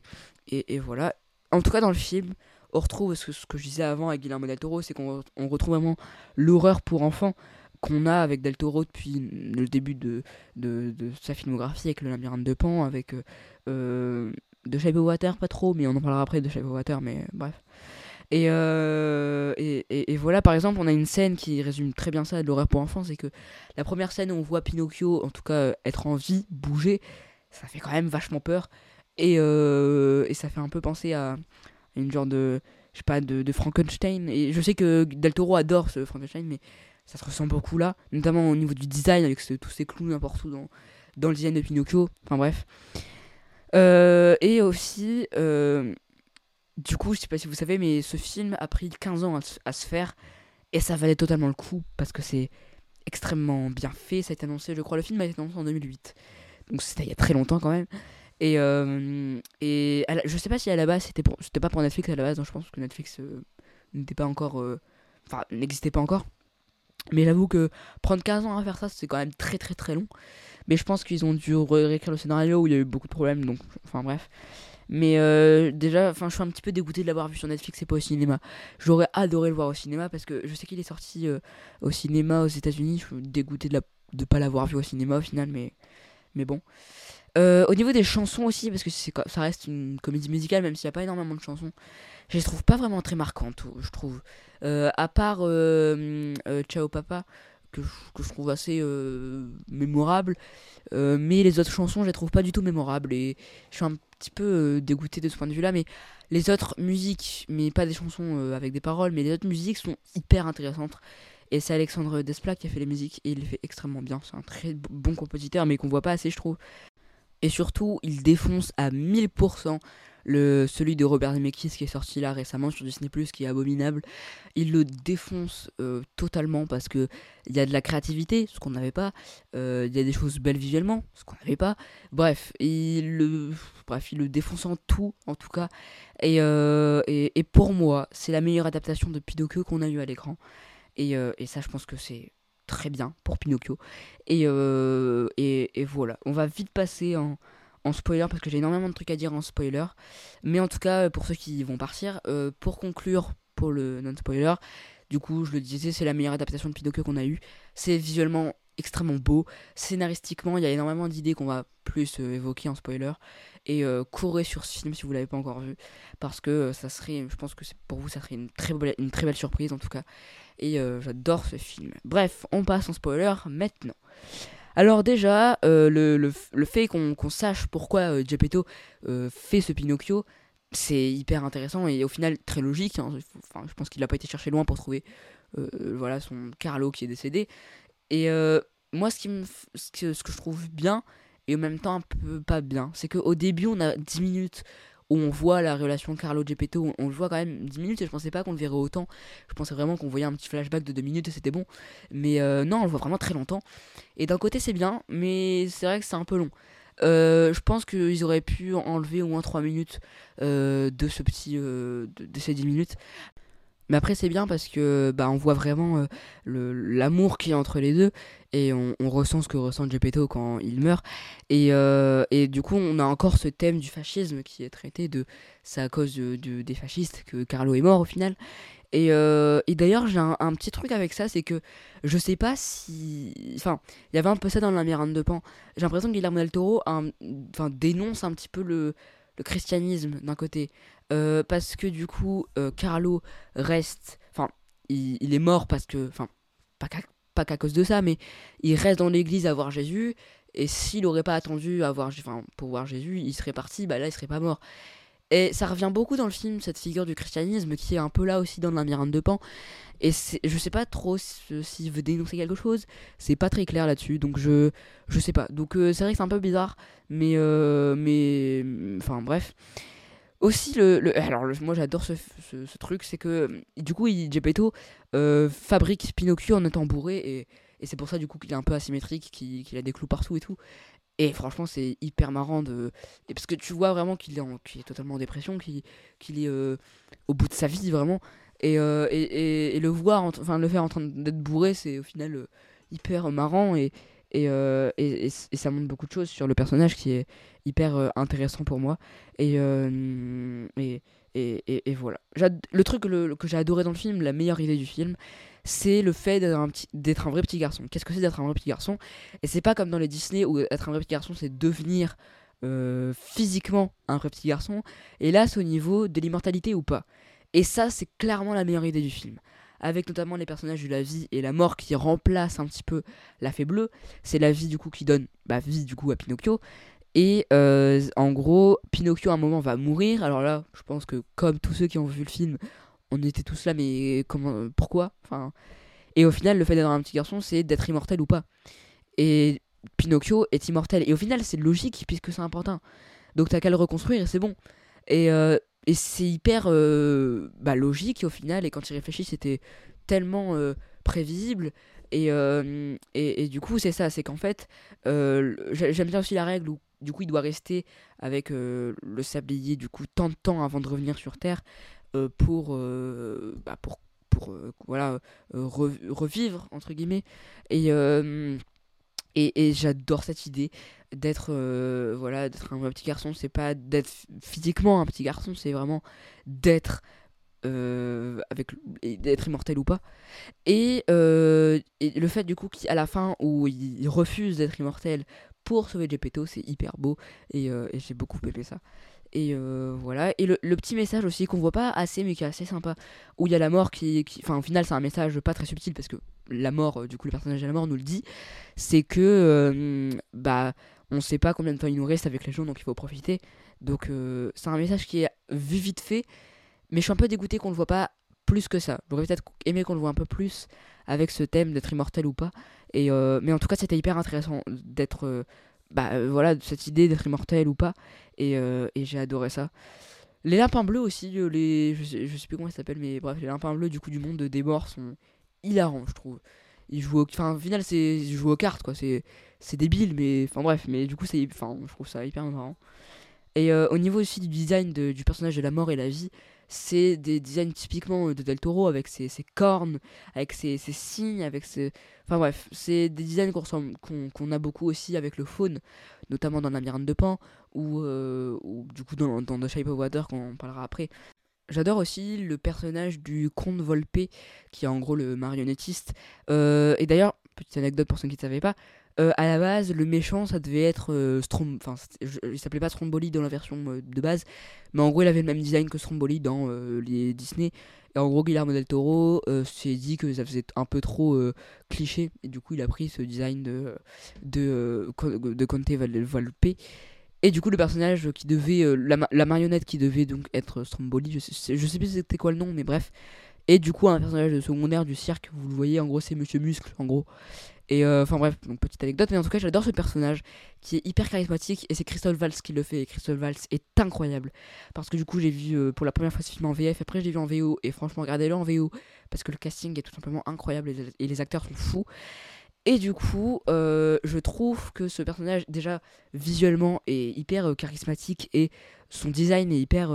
voilà. En tout cas, dans le film, on retrouve ce que, je disais avant avec Guillermo del Toro, c'est qu'on on retrouve vraiment l'horreur pour enfants qu'on a avec Del Toro depuis le début de, sa filmographie, avec le labyrinthe de Pan, avec de Shape of Water, pas trop, mais on en parlera après de Shape of Water, mais bref. Et, euh, et, et, et voilà, par exemple, on a une scène qui résume très bien ça de l'horreur pour enfants, c'est que la première scène où on voit Pinocchio, en tout cas, euh, être en vie, bouger, ça fait quand même vachement peur. Et, euh, et ça fait un peu penser à une genre de, je sais pas, de, Frankenstein. Et je sais que Del Toro adore ce Frankenstein, mais ça se ressent beaucoup là, notamment au niveau du design, avec tous ces clous n'importe où dans, dans le design de Pinocchio. Enfin bref. Et aussi, du coup, je sais pas si vous savez, mais ce film a pris 15 ans à, se- faire et ça valait totalement le coup parce que c'est extrêmement bien fait. Ça a été annoncé, je crois, le film a été annoncé en 2008. Donc c'était il y a très longtemps quand même. Et, euh, et je sais pas si à la base c'était pas pour Netflix à la base, donc je pense que Netflix euh, n'était pas encore. euh, Enfin, n'existait pas encore. Mais j'avoue que prendre 15 ans à faire ça, c'est quand même très très très long. Mais je pense qu'ils ont dû réécrire le scénario où il y a eu beaucoup de problèmes, donc enfin bref. Mais euh, déjà, je suis un petit peu dégoûté de l'avoir vu sur Netflix et pas au cinéma. J'aurais adoré le voir au cinéma parce que je sais qu'il est sorti euh, au cinéma aux États-Unis. Je suis dégoûté de la pas l'avoir vu au cinéma au final, mais mais bon. Euh, au niveau des chansons aussi, parce que ça reste une comédie musicale, même s'il n'y a pas énormément de chansons, je les trouve pas vraiment très marquantes, je trouve. À part Ciao Papa, que je, trouve assez euh, mémorable, euh, mais les autres chansons, je les trouve pas du tout mémorables, et je suis un petit peu euh, dégoûté de ce point de vue-là, mais les autres musiques, mais pas des chansons avec des paroles, mais les autres musiques sont hyper intéressantes. Et c'est Alexandre Desplat qui a fait les musiques, et il les fait extrêmement bien. C'est un très bon compositeur, mais qu'on voit pas assez, je trouve. Et surtout, il défonce à 1000% le, celui de Robert Zemeckis qui est sorti là récemment sur Disney qui est abominable. Il le défonce euh, totalement parce que il y a de la créativité, ce qu'on n'avait pas. Euh, Il y a des choses belles visuellement, ce qu'on n'avait pas. Bref, il le, bref, il le défonce en tout, en tout cas. Et, euh, pour moi, c'est la meilleure adaptation de Pinocchio qu'on a eu à l'écran. Et ça, je pense que c'est très bien pour Pinocchio. Et, euh, et, et voilà, on va vite passer en, en spoiler parce que j'ai énormément de trucs à dire en spoiler. Mais en tout cas, pour ceux qui vont partir, euh, pour conclure pour le non-spoiler, du coup, je le disais, c'est la meilleure adaptation de Pinocchio qu'on a eue. C'est visuellement extrêmement beau. Scénaristiquement, il y a énormément d'idées qu'on va plus euh, évoquer en spoiler. Et euh, courez sur ce film si vous l'avez pas encore vu. Parce que euh, ça serait, je pense que pour vous, ça serait une très, belle, une très belle surprise en tout cas. Et euh, j'adore ce film. Bref, on passe en spoiler maintenant. Alors déjà, euh, le, le, fait qu'on qu'on sache pourquoi euh, Geppetto euh, fait ce Pinocchio, c'est hyper intéressant et au final très logique. hein. Enfin, je pense qu'il n'a pas été cherché loin pour trouver voilà, son Carlo qui est décédé. Et moi, ce, qui me, ce, que, ce que je trouve bien, et en même temps un peu pas bien, c'est qu'au début, on a 10 minutes où on voit la relation Carlo-Geppetto, on, on le voit quand même 10 minutes et je pensais pas qu'on le verrait autant. Je pensais vraiment qu'on voyait un petit flashback de 2 minutes et c'était bon. Mais euh, non, on le voit vraiment très longtemps. Et d'un côté, c'est bien, mais c'est vrai que c'est un peu long. Euh, je pense qu'ils auraient pu enlever au moins 3 minutes euh, de ces 10 minutes. Mais après c'est bien parce que bah on voit vraiment euh, l'amour qu'il y a entre les deux et on, ressent ce que ressent Geppetto quand il meurt. Et, euh, et du coup on a encore ce thème du fascisme qui est traité de c'est à cause de- de- des fascistes que Carlo est mort au final. Et, euh, et d'ailleurs j'ai un, petit truc avec ça c'est que je sais pas si enfin il y avait un peu ça dans la Mirande de Pan. J'ai l'impression que Guillermo del Toro un- dénonce un petit peu le le christianisme d'un côté euh, parce que du coup euh, Carlo reste enfin il, est mort parce que enfin pas qu'à pas cause de ça mais il reste dans l'église à voir Jésus et s'il aurait pas attendu à voir pour voir Jésus il serait parti bah là il serait pas mort. Et ça revient beaucoup dans le film cette figure du christianisme qui est un peu là aussi dans la Mirande de Pan et je sais pas trop si- s'il veut dénoncer quelque chose c'est pas très clair là-dessus donc je je sais pas. Donc euh, c'est vrai que c'est un peu bizarre mais euh, mais enfin bref aussi le, le- alors moi j'adore ce, ce, truc c'est que du coup il, Geppetto euh, fabrique Pinocchio en étant bourré et, et c'est pour ça du coup qu'il est un peu asymétrique qu'il a des clous partout et tout Et franchement, c'est hyper marrant de. Et parce que tu vois vraiment qu'il est, en... est totalement en dépression, qu'il est au bout de sa vie, vraiment. Et, et, et, le voir, enfin, le faire en train d'être bourré, c'est au final hyper marrant. Et, et, et, et, ça montre beaucoup de choses sur le personnage qui est hyper intéressant pour moi. Et, et, et, voilà. Le truc que j'ai adoré dans le film, la meilleure idée du film, c'est le fait d'être un, un vrai petit garçon. Qu'est-ce que c'est d'être un vrai petit garçon? Et c'est pas comme dans les Disney où être un vrai petit garçon, c'est devenir euh, physiquement un vrai petit garçon. Et là, c'est au niveau de l'immortalité ou pas. Et ça, c'est clairement la meilleure idée du film. Avec notamment les personnages de la vie et la mort qui remplacent un petit peu la fée bleue. C'est la vie du coup qui donne bah, vie du coup à Pinocchio. Et euh, en gros, Pinocchio à un moment va mourir. Alors là, je pense que comme tous ceux qui ont vu le film, on était tous là, mais comment, pourquoi enfin, Et au final, le fait d'être un petit garçon, c'est d'être immortel ou pas. Et Pinocchio est immortel. Et au final, c'est logique puisque c'est important. Donc t'as qu'à le reconstruire et c'est bon. Et, euh, et c'est hyper euh, bah, logique au final. Et quand il réfléchit, c'était tellement prévisible. Et, et, et, du coup, c'est ça, c'est qu'en fait, j'aime bien aussi la règle où du coup il doit rester avec euh, le sablier du coup tant de temps avant de revenir sur Terre euh, pour, euh, bah, pour, pour voilà, revivre entre guillemets. Et, et, j'adore cette idée d'être voilà, d'être un petit garçon. C'est pas d'être physiquement un petit garçon, c'est vraiment d'être avec d'être immortel ou pas et, et, le fait du coup qu'à la fin où il refuse d'être immortel pour sauver Gepetto, c'est hyper beau euh, et, j'ai beaucoup aimé ça. Et euh, voilà. Et le, petit message aussi qu'on voit pas assez, mais qui est assez sympa, où il y a la mort qui. Enfin, au final, c'est un message pas très subtil parce que la mort, euh, du coup, le personnage de la mort nous le dit, c'est que. bah. On sait pas combien de temps il nous reste avec les gens, donc il faut profiter. Donc, c'est un message qui est vu vite fait, mais je suis un peu dégoûté qu'on le voit pas plus que ça. J'aurais peut-être aimé qu'on le voit un peu plus avec ce thème d'être immortel ou pas. Et, euh, mais en tout cas, c'était hyper intéressant d'être. Euh, bah euh, voilà, cette idée d'être immortel ou pas. Et, et j'ai adoré ça. Les lapins bleus aussi, les, je, sais, sais plus comment ils s'appellent, mais bref, les lapins bleus du coup du monde de morts sont hilarants, je trouve. Ils jouent au, enfin, au final, c'est, jouent aux cartes, quoi. C'est, débile, mais enfin bref, mais du coup, c'est, enfin, je trouve ça hyper marrant. Et au niveau aussi du design du personnage de la mort et la vie, c'est des designs typiquement de Del Toro avec ses, cornes, avec ses, signes, avec ses. Enfin bref, c'est des designs qu'on a beaucoup aussi avec le faune, notamment dans La Mirande de Pan ou, euh, ou du coup dans, dans The Shape of Water, qu'on parlera après. J'adore aussi le personnage du comte Volpe, qui est en gros le marionnettiste. Euh, et d'ailleurs, petite anecdote pour ceux qui ne savaient pas, euh, à la base, le méchant, ça devait être euh, Strom... Enfin, il s'appelait pas Stromboli dans la version euh, de base, mais en gros, il avait le même design que Stromboli dans les Disney. Et en gros, Guillermo del Toro s'est dit que ça faisait un peu trop cliché, et du coup, il a pris ce design de, de, de Conte. Et du coup, le personnage qui devait. La, marionnette qui devait donc être Stromboli, je sais, plus c'était quoi le nom, mais bref. Et du coup, un personnage secondaire du cirque, vous le voyez, en gros, c'est Monsieur Muscle, en gros. Et euh, enfin bref, petite anecdote, mais en tout cas j'adore ce personnage qui est hyper charismatique et c'est Christophe Valls qui le fait. Et Christophe Valls est incroyable parce que du coup j'ai vu euh, pour la première fois ce film en VF, après je l'ai vu en VO et franchement regardez-le en VO parce que le casting est tout simplement incroyable et les acteurs sont fous. Et du coup, euh, je trouve que ce personnage, déjà visuellement, est hyper charismatique et son design est hyper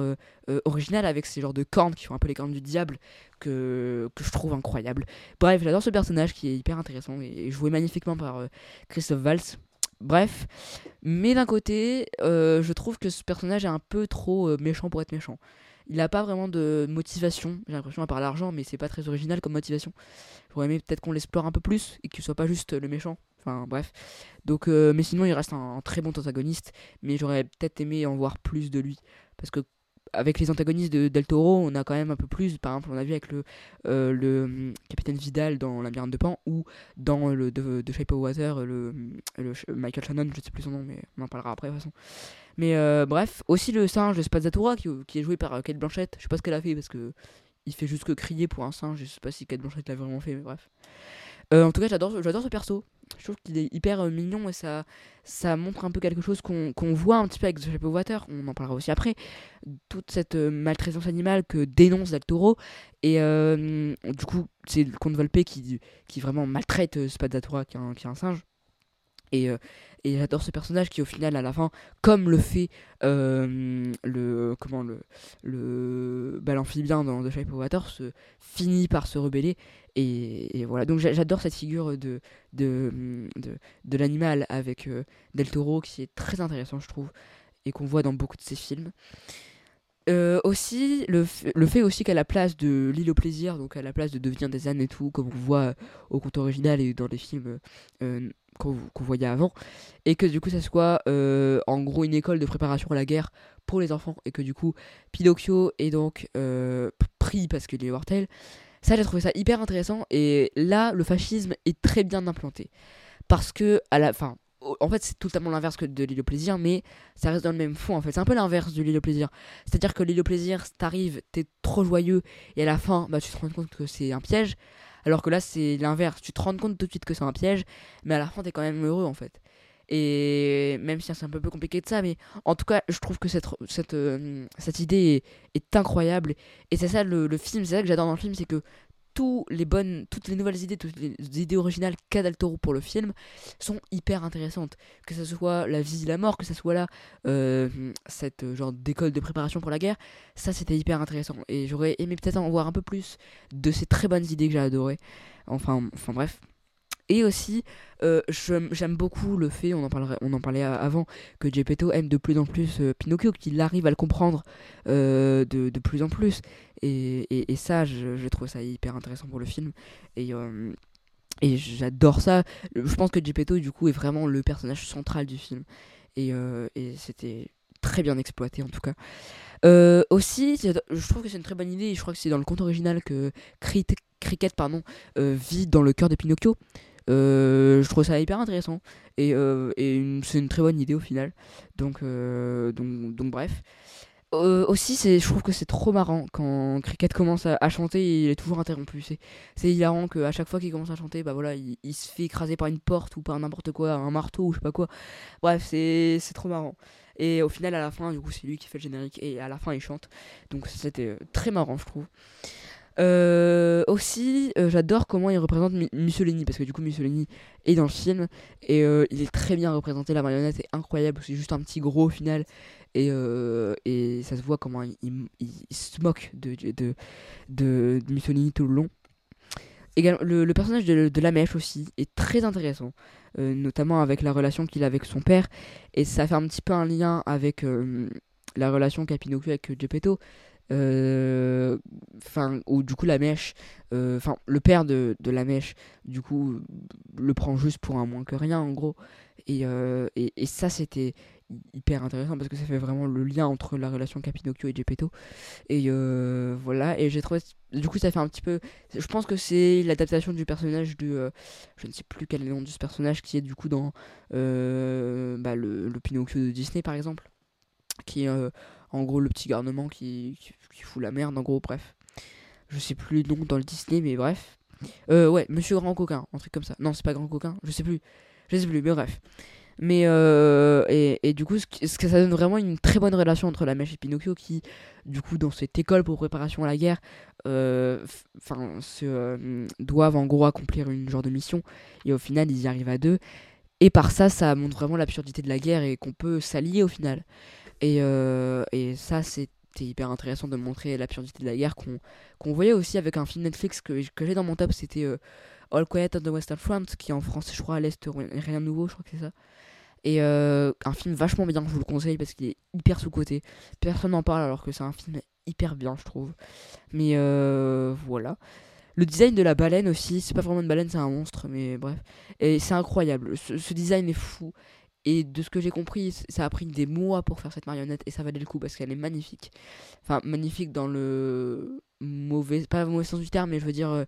original avec ces genres de cornes qui font un peu les cornes du diable que, que je trouve incroyable. Bref, j'adore ce personnage qui est hyper intéressant et, joué magnifiquement par euh, Christophe Valls. Bref, mais d'un côté, euh, je trouve que ce personnage est un peu trop euh, méchant pour être méchant. Il n'a pas vraiment de motivation, j'ai l'impression, à part l'argent, mais c'est pas très original comme motivation. J'aurais aimé peut-être qu'on l'explore un peu plus et qu'il soit pas juste le méchant. Enfin, bref. Donc, mais sinon, il reste un très bon antagoniste, mais j'aurais peut-être aimé en voir plus de lui. Parce que avec les antagonistes de Del Toro, on a quand même un peu plus. Par exemple, on a vu avec le, euh, le hum, capitaine Vidal dans La Labyrinthe de Pan ou dans le de, de Shape of Water, le, le, Michael Shannon, je ne sais plus son nom, mais on en parlera après de toute façon. Mais euh, bref, aussi le singe de Spazzatura qui, qui est joué par euh, Kate Blanchett. Je sais pas ce qu'elle a fait parce que il fait juste que crier pour un singe. Je sais pas si Kate Blanchett l'a vraiment fait, mais bref. Euh, en tout cas, j'adore, ce perso. Je trouve qu'il est hyper euh, mignon et ça, ça montre un peu quelque chose qu'on, voit un petit peu avec The Shape of Water. On en parlera aussi après. Toute cette euh, maltraitance animale que dénonce Del Toro. Et du coup, c'est le comte Volpe qui, qui vraiment maltraite Spadatura, qui qui est un singe. Et, et j'adore ce personnage qui au final à la fin comme le fait le comment le le bah, dans The Shape of Water se finit par se rebeller. Et, voilà. Donc j'adore cette figure de de, de, de l'animal avec Del Toro qui est très intéressant je trouve et qu'on voit dans beaucoup de ses films euh, aussi, le, le, fait aussi qu'à la place de l'île au plaisir, donc à la place de devenir des ânes et tout, comme on voit euh, au conte original et dans les films euh, qu'on voyait avant, et que du coup ça soit en gros une école de préparation à la guerre pour les enfants, et que du coup Pinocchio est donc pris parce qu'il est mortel. Ça, j'ai trouvé ça hyper intéressant, et là, le fascisme est très bien implanté. Parce que, à la fin, en fait, c'est totalement l'inverse que de l'île au plaisir, mais ça reste dans le même fond. En fait, c'est un peu l'inverse de l'île au plaisir. C'est-à-dire que l'île au plaisir, t'arrives, t'es trop joyeux, et à la fin, bah, tu te rends compte que c'est un piège. Alors que là, c'est l'inverse. Tu te rends compte tout de suite que c'est un piège, mais à la fin, t'es quand même heureux, en fait. Et même si c'est un peu plus compliqué de ça, mais en tout cas, je trouve que cette, cette, euh, cette idée est, incroyable. Et c'est ça le, le film, c'est ça que j'adore dans le film, c'est que les bonnes, toutes les nouvelles idées, toutes les idées originales qu'a Del Toro pour le film sont hyper intéressantes. Que ce soit la vie, la mort, que ce soit là euh, cette euh, genre d'école de préparation pour la guerre, ça c'était hyper intéressant. Et j'aurais aimé peut-être en voir un peu plus de ces très bonnes idées que j'ai adorées. Enfin, enfin bref. Et aussi, euh, j'aime beaucoup le fait, on en, parlerait, on en parlait avant, que Gepetto aime de plus en plus Pinocchio, qu'il arrive à le comprendre de, de, plus en plus. Et, et, ça, je, je, trouve ça hyper intéressant pour le film. Et, euh, et j'adore ça. Je pense que Gepetto, du coup, est vraiment le personnage central du film. Et, euh, et c'était très bien exploité, en tout cas. Euh, aussi, je trouve que c'est une très bonne idée. Et je crois que c'est dans le conte original que Cricket pardon, vit dans le cœur de Pinocchio. Je trouve ça hyper intéressant et, et c'est une très bonne idée au final. Donc, donc, donc bref. Euh, aussi, je trouve que c'est trop marrant quand Cricket commence à, chanter il est toujours interrompu. C'est, hilarant qu'à chaque fois qu'il commence à chanter, bah voilà, il, se fait écraser par une porte ou par n'importe quoi, un marteau ou je sais pas quoi. Bref, c'est, trop marrant. Et au final, à la fin, du coup, c'est lui qui fait le générique et à la fin, il chante. Donc c'était euh, très marrant, je trouve. Euh, aussi, j'adore comment il représente Mussolini, parce que du coup, Mussolini est dans le film, et il est très bien représenté, la marionnette est incroyable, c'est juste un petit gros au final, et, euh, et ça se voit comment il, il, se moque de, de, de, Mussolini tout le long. Également, le, personnage de, de la mèche aussi est très intéressant, euh, notamment avec la relation qu'il a avec son père, et ça fait un petit peu un lien avec euh, la relation qu'a Pinocchio avec Geppetto, enfin ou du coup la mèche enfin le père de, de, la mèche du coup le prend juste pour un moins que rien en gros. Et, et, et ça c'était hyper intéressant parce que ça fait vraiment le lien entre la relation Capinocchio et Geppetto. Et euh, voilà. Et j'ai trouvé du coup ça fait un petit peu je pense que c'est l'adaptation du personnage de euh, je ne sais plus quel est le nom de ce personnage qui est du coup dans euh, bah, le, le, Pinocchio de Disney par exemple qui est en gros le petit garnement qui, qui, fout la merde en gros bref. Je sais plus le nom dans le Disney mais bref. Ouais Monsieur Grand Coquin un truc comme ça. Non c'est pas Grand Coquin je sais plus. Je sais plus mais bref. Mais euh, et, et, du coup, ce que, ça donne vraiment une très bonne relation entre la mèche et Pinocchio qui, du coup, dans cette école pour préparation à la guerre, euh, se euh, doivent en gros accomplir une genre de mission. Et au final ils y arrivent à deux. Et par ça, ça montre vraiment l'absurdité de la guerre et qu'on peut s'allier au final. Et, et ça, c'était hyper intéressant de montrer l'absurdité de la guerre qu'on voyait aussi avec un film Netflix que, que j'ai dans mon top, c'était All Quiet on the Western Front, qui en français, je crois, à l'Est, rien de nouveau, je crois que c'est ça. Et euh, un film vachement bien, je vous le conseille parce qu'il est hyper sous-côté. Personne n'en parle alors que c'est un film hyper bien, je trouve. Mais euh, voilà. Le design de la baleine aussi, c'est pas vraiment une baleine, c'est un monstre, mais bref. Et c'est incroyable. Ce, design est fou. Et de ce que j'ai compris, ça a pris des mois pour faire cette marionnette et ça valait le coup parce qu'elle est magnifique. Enfin, magnifique dans le mauvais, pas le mauvais sens du terme, mais je veux dire, euh,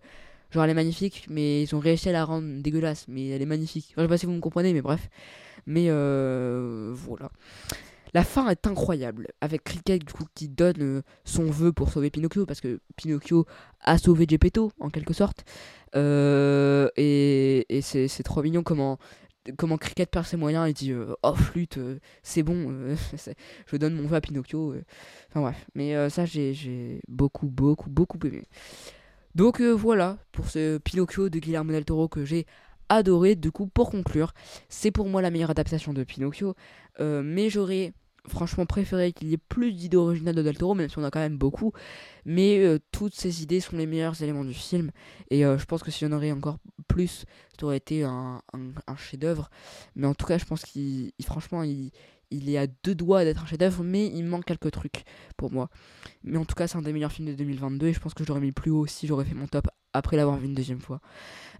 genre elle est magnifique, mais ils ont réussi à la rendre dégueulasse, mais elle est magnifique. Enfin, je sais pas si vous me comprenez, mais bref. Mais euh, voilà. La fin est incroyable, avec Cricket du coup, qui donne euh, son vœu pour sauver Pinocchio, parce que Pinocchio a sauvé Geppetto, en quelque sorte. Et, et c'est trop mignon comment, comment Cricket perd ses moyens et dit Oh flûte, c'est bon, je donne mon vœu à Pinocchio. Enfin bref, mais ça j'ai beaucoup, beaucoup, beaucoup aimé. Donc voilà, pour ce Pinocchio de Guillermo del Toro que j'ai adoré. Du coup, pour conclure, c'est pour moi la meilleure adaptation de Pinocchio. Euh, mais j'aurais franchement préféré qu'il y ait plus d'idées originales de Del Toro, même si on a quand même beaucoup. Mais euh, toutes ces idées sont les meilleurs éléments du film. Et euh, je pense que s'il y en aurait encore plus, ça aurait été un, chef-d'œuvre. Mais en tout cas, je pense qu'il, franchement, il, est à deux doigts d'être un chef-d'œuvre, mais il manque quelques trucs pour moi. Mais en tout cas, c'est un des meilleurs films de 2022 et je pense que je l'aurais mis plus haut si j'aurais fait mon top après l'avoir vu une deuxième fois.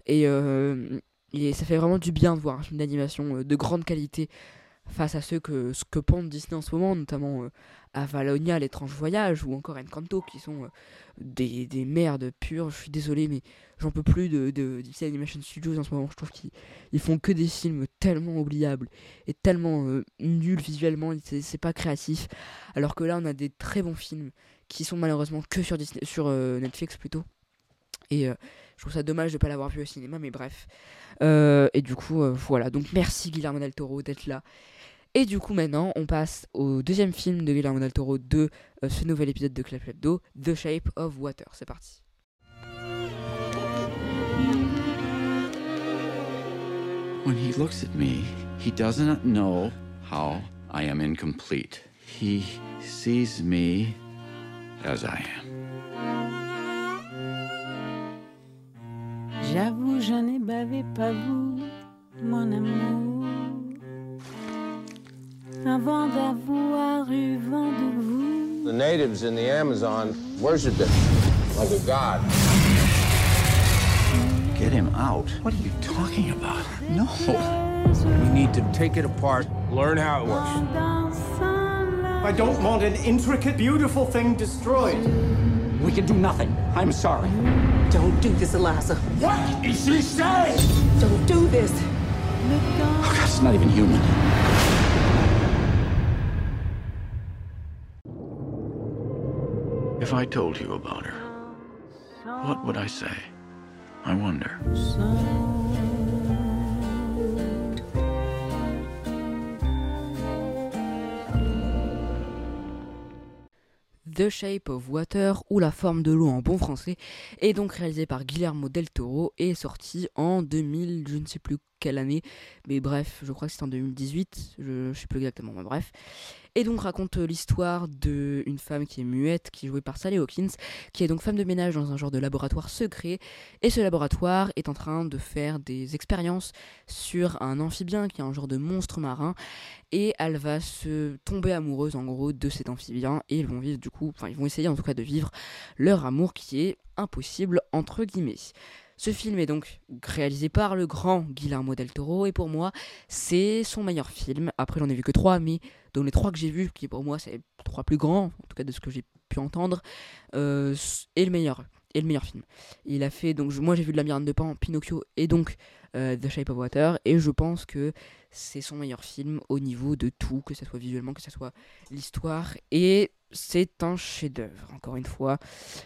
Et, euh, et ça fait vraiment du bien de voir un film d'animation de grande qualité face à ceux que, ce que pond Disney en ce moment, notamment euh, Avalonia, l'étrange voyage, ou encore Encanto, qui sont euh, des, des merdes pures. Je suis désolé, mais j'en peux plus de, de, Disney Animation Studios en ce moment. Je trouve qu'ils font que des films tellement oubliables et tellement euh, nuls visuellement, c'est pas créatif. Alors que là, on a des très bons films qui sont malheureusement que sur, sur Netflix plutôt. Et je trouve ça dommage de ne pas l'avoir vu au cinéma, mais bref. et du coup, voilà. Donc merci Guillermo del Toro d'être là et du coup, maintenant, on passe au deuxième film de Guillermo del Toro de euh, ce nouvel épisode de Clap Clap The Shape of Water. C'est parti. When he looks at me, he doesn't know how I am incomplete. He sees me as I am. J'avoue, je n'ai bavé pas vous, mon amour. Avant d'avoir eu vent de vous. The natives in the Amazon worshipped it like a god. Get him out? What are you talking about? No. We need to take it apart, learn how it works. I don't want an intricate, beautiful thing destroyed. We can do nothing. I'm sorry. Don't do this, Eliza. What is she saying? Don't do this. Oh, God, it's not even human. I told you about her, what would I say? I wonder. The Shape of Water ou La forme de l'eau en bon français est donc réalisé par Guillermo del Toro et sorti en 2000, je ne sais plus quelle année, mais bref, je crois que c'est en 2018, je ne sais plus exactement, mais bref. Et donc raconte l'histoire d'une femme qui est muette, qui est jouée par Sally Hawkins, qui est donc femme de ménage dans un genre de laboratoire secret. Et ce laboratoire est en train de faire des expériences sur un amphibien qui est un genre de monstre marin. Et elle va se tomber amoureuse en gros de cet amphibien. Et ils vont vivre du coup, enfin ils vont essayer en tout cas de vivre leur amour qui est impossible entre guillemets. Ce film est donc réalisé par le grand Guillermo del Toro et pour moi c'est son meilleur film. Après j'en ai vu que trois mais dans les trois que j'ai vus, qui pour moi c'est les trois plus grands, en tout cas de ce que j'ai pu entendre, euh, est le meilleur. Et le meilleur film. Il a fait donc moi j'ai vu de la Mirande de Pan, Pinocchio et donc euh, The Shape of Water et je pense que c'est son meilleur film au niveau de tout, que ce soit visuellement, que ce soit l'histoire et c'est un chef-d'œuvre, encore une fois.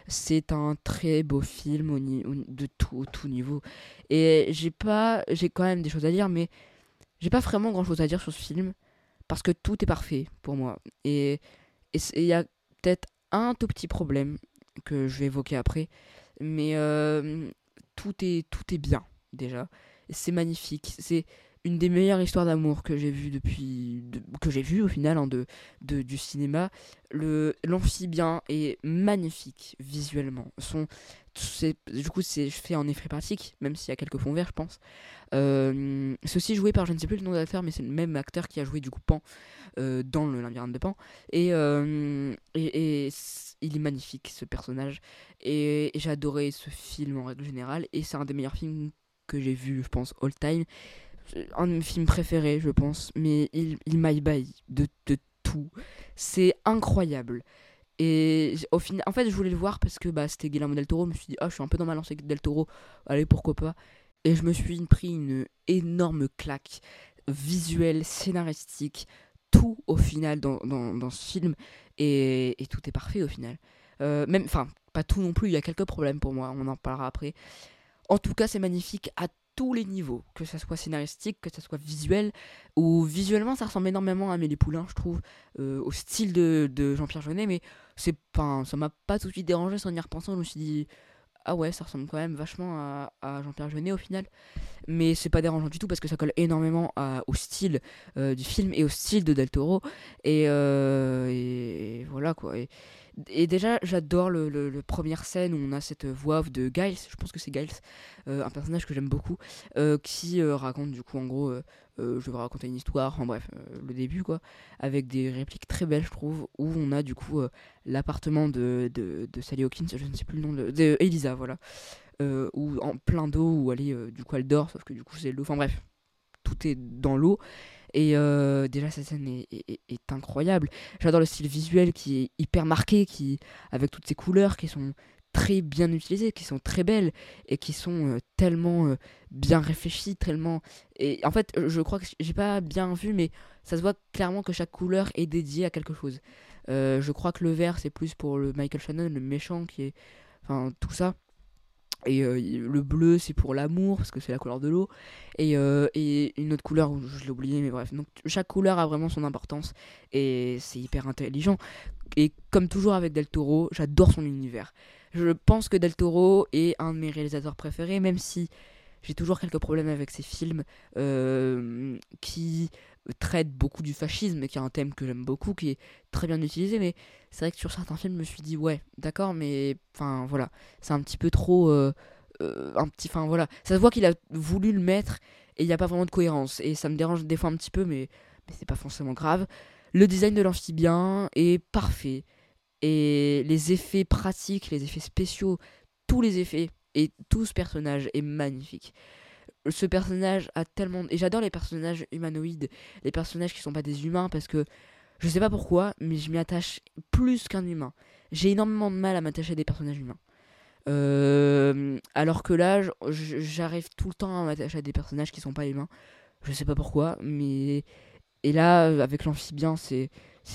C'est un très beau film au de tout, tout niveau. Et j'ai pas, j'ai quand même des choses à dire, mais j'ai pas vraiment grand chose à dire sur ce film parce que tout est parfait pour moi. Et il y a peut-être un tout petit problème que je vais évoquer après, mais euh, tout est tout est bien déjà. C'est magnifique. C'est une des meilleures histoires d'amour que j'ai vu depuis que j'ai vu au final hein, de, du cinéma. Le l'amphibien est magnifique visuellement. Son du coup c'est fait en effet pratique même s'il y a quelques fonds verts je pense. Euh, aussi joué par je ne sais plus le nom de l'acteur mais c'est le même acteur qui a joué du coup Pan euh, dans le labyrinthe de Pan. Et, euh, et, il est magnifique ce personnage. Et, et j'ai adoré ce film en règle générale. Et c'est un des meilleurs films que j'ai vu je pense all time un de mes films préférés, je pense, mais il, il m'aille de, de tout. C'est incroyable. Et au final, en fait, je voulais le voir parce que bah, c'était Guillermo del Toro. Je me suis dit, ah, je suis un peu dans ma lancée del Toro. Allez, pourquoi pas? Et je me suis pris une énorme claque visuelle, scénaristique, tout au final dans, dans, dans ce film. Et, tout est parfait au final. Euh, même, enfin, pas tout non plus, il y a quelques problèmes pour moi, on en parlera après. En tout cas, c'est magnifique tous les niveaux, que ça soit scénaristique, que ça soit visuel, ou visuellement ça ressemble énormément à Amélie Poulain, je trouve, euh, au style de, de Jean-Pierre Jeunet, mais c'est pas, ça m'a pas tout de suite dérangé sans y repensant, je me suis dit, ah ouais, ça ressemble quand même vachement à, à Jean-Pierre Jeunet au final. Mais c'est pas dérangeant du tout parce que ça colle énormément au style euh, du film et au style de Del Toro. Et, euh, et voilà quoi. Et, et déjà, j'adore le, première scène où on a cette voix de Giles, je pense que c'est Giles, euh, un personnage que j'aime beaucoup, euh, qui euh, raconte du coup en gros, je vais raconter une histoire, en bref, le début quoi, avec des répliques très belles je trouve, où on a du coup l'appartement de, de, Sally Hawkins, je ne sais plus le nom de, voilà, où en plein d'eau, où elle du coup elle dort, sauf que du coup c'est l'eau, enfin bref, tout est dans l'eau. Et euh, déjà, cette scène est, incroyable. J'adore le style visuel qui est hyper marqué, qui, avec toutes ces couleurs qui sont très bien utilisées, qui sont très belles et qui sont euh, tellement euh, bien réfléchies, tellement. Et en fait, je crois que j'ai pas bien vu, mais ça se voit clairement que chaque couleur est dédiée à quelque chose. Je crois que le vert, c'est plus pour le Michael Shannon, le méchant, qui est. Enfin, tout ça. Et euh, le bleu, c'est pour l'amour, parce que c'est la couleur de l'eau. Et, euh, et une autre couleur, je l'ai oublié, mais bref. Donc chaque couleur a vraiment son importance. Et c'est hyper intelligent. Et comme toujours avec Del Toro, j'adore son univers. Je pense que Del Toro est un de mes réalisateurs préférés, même si j'ai toujours quelques problèmes avec ses films euh, qui traitent beaucoup du fascisme, qui est un thème que j'aime beaucoup, qui est très bien utilisé. Mais c'est vrai que sur certains films, je me suis dit, ouais, d'accord, mais enfin voilà, c'est un petit peu trop. euh, euh, un petit. Enfin voilà, ça se voit qu'il a voulu le mettre et il n'y a pas vraiment de cohérence. Et ça me dérange des fois un petit peu, mais, mais c'est pas forcément grave. Le design de l'amphibien est parfait. Et les effets pratiques, les effets spéciaux, tous les effets et tout ce personnage est magnifique. Ce personnage a tellement. Et j'adore les personnages humanoïdes, les personnages qui sont pas des humains parce que je sais pas pourquoi, mais je m'y attache plus qu'un humain. J'ai énormément de mal à m'attacher à des personnages humains. Euh, alors que là, j'arrive tout le temps à m'attacher à des personnages qui sont pas humains. Je sais pas pourquoi, mais. Et là, avec l'amphibien, c'est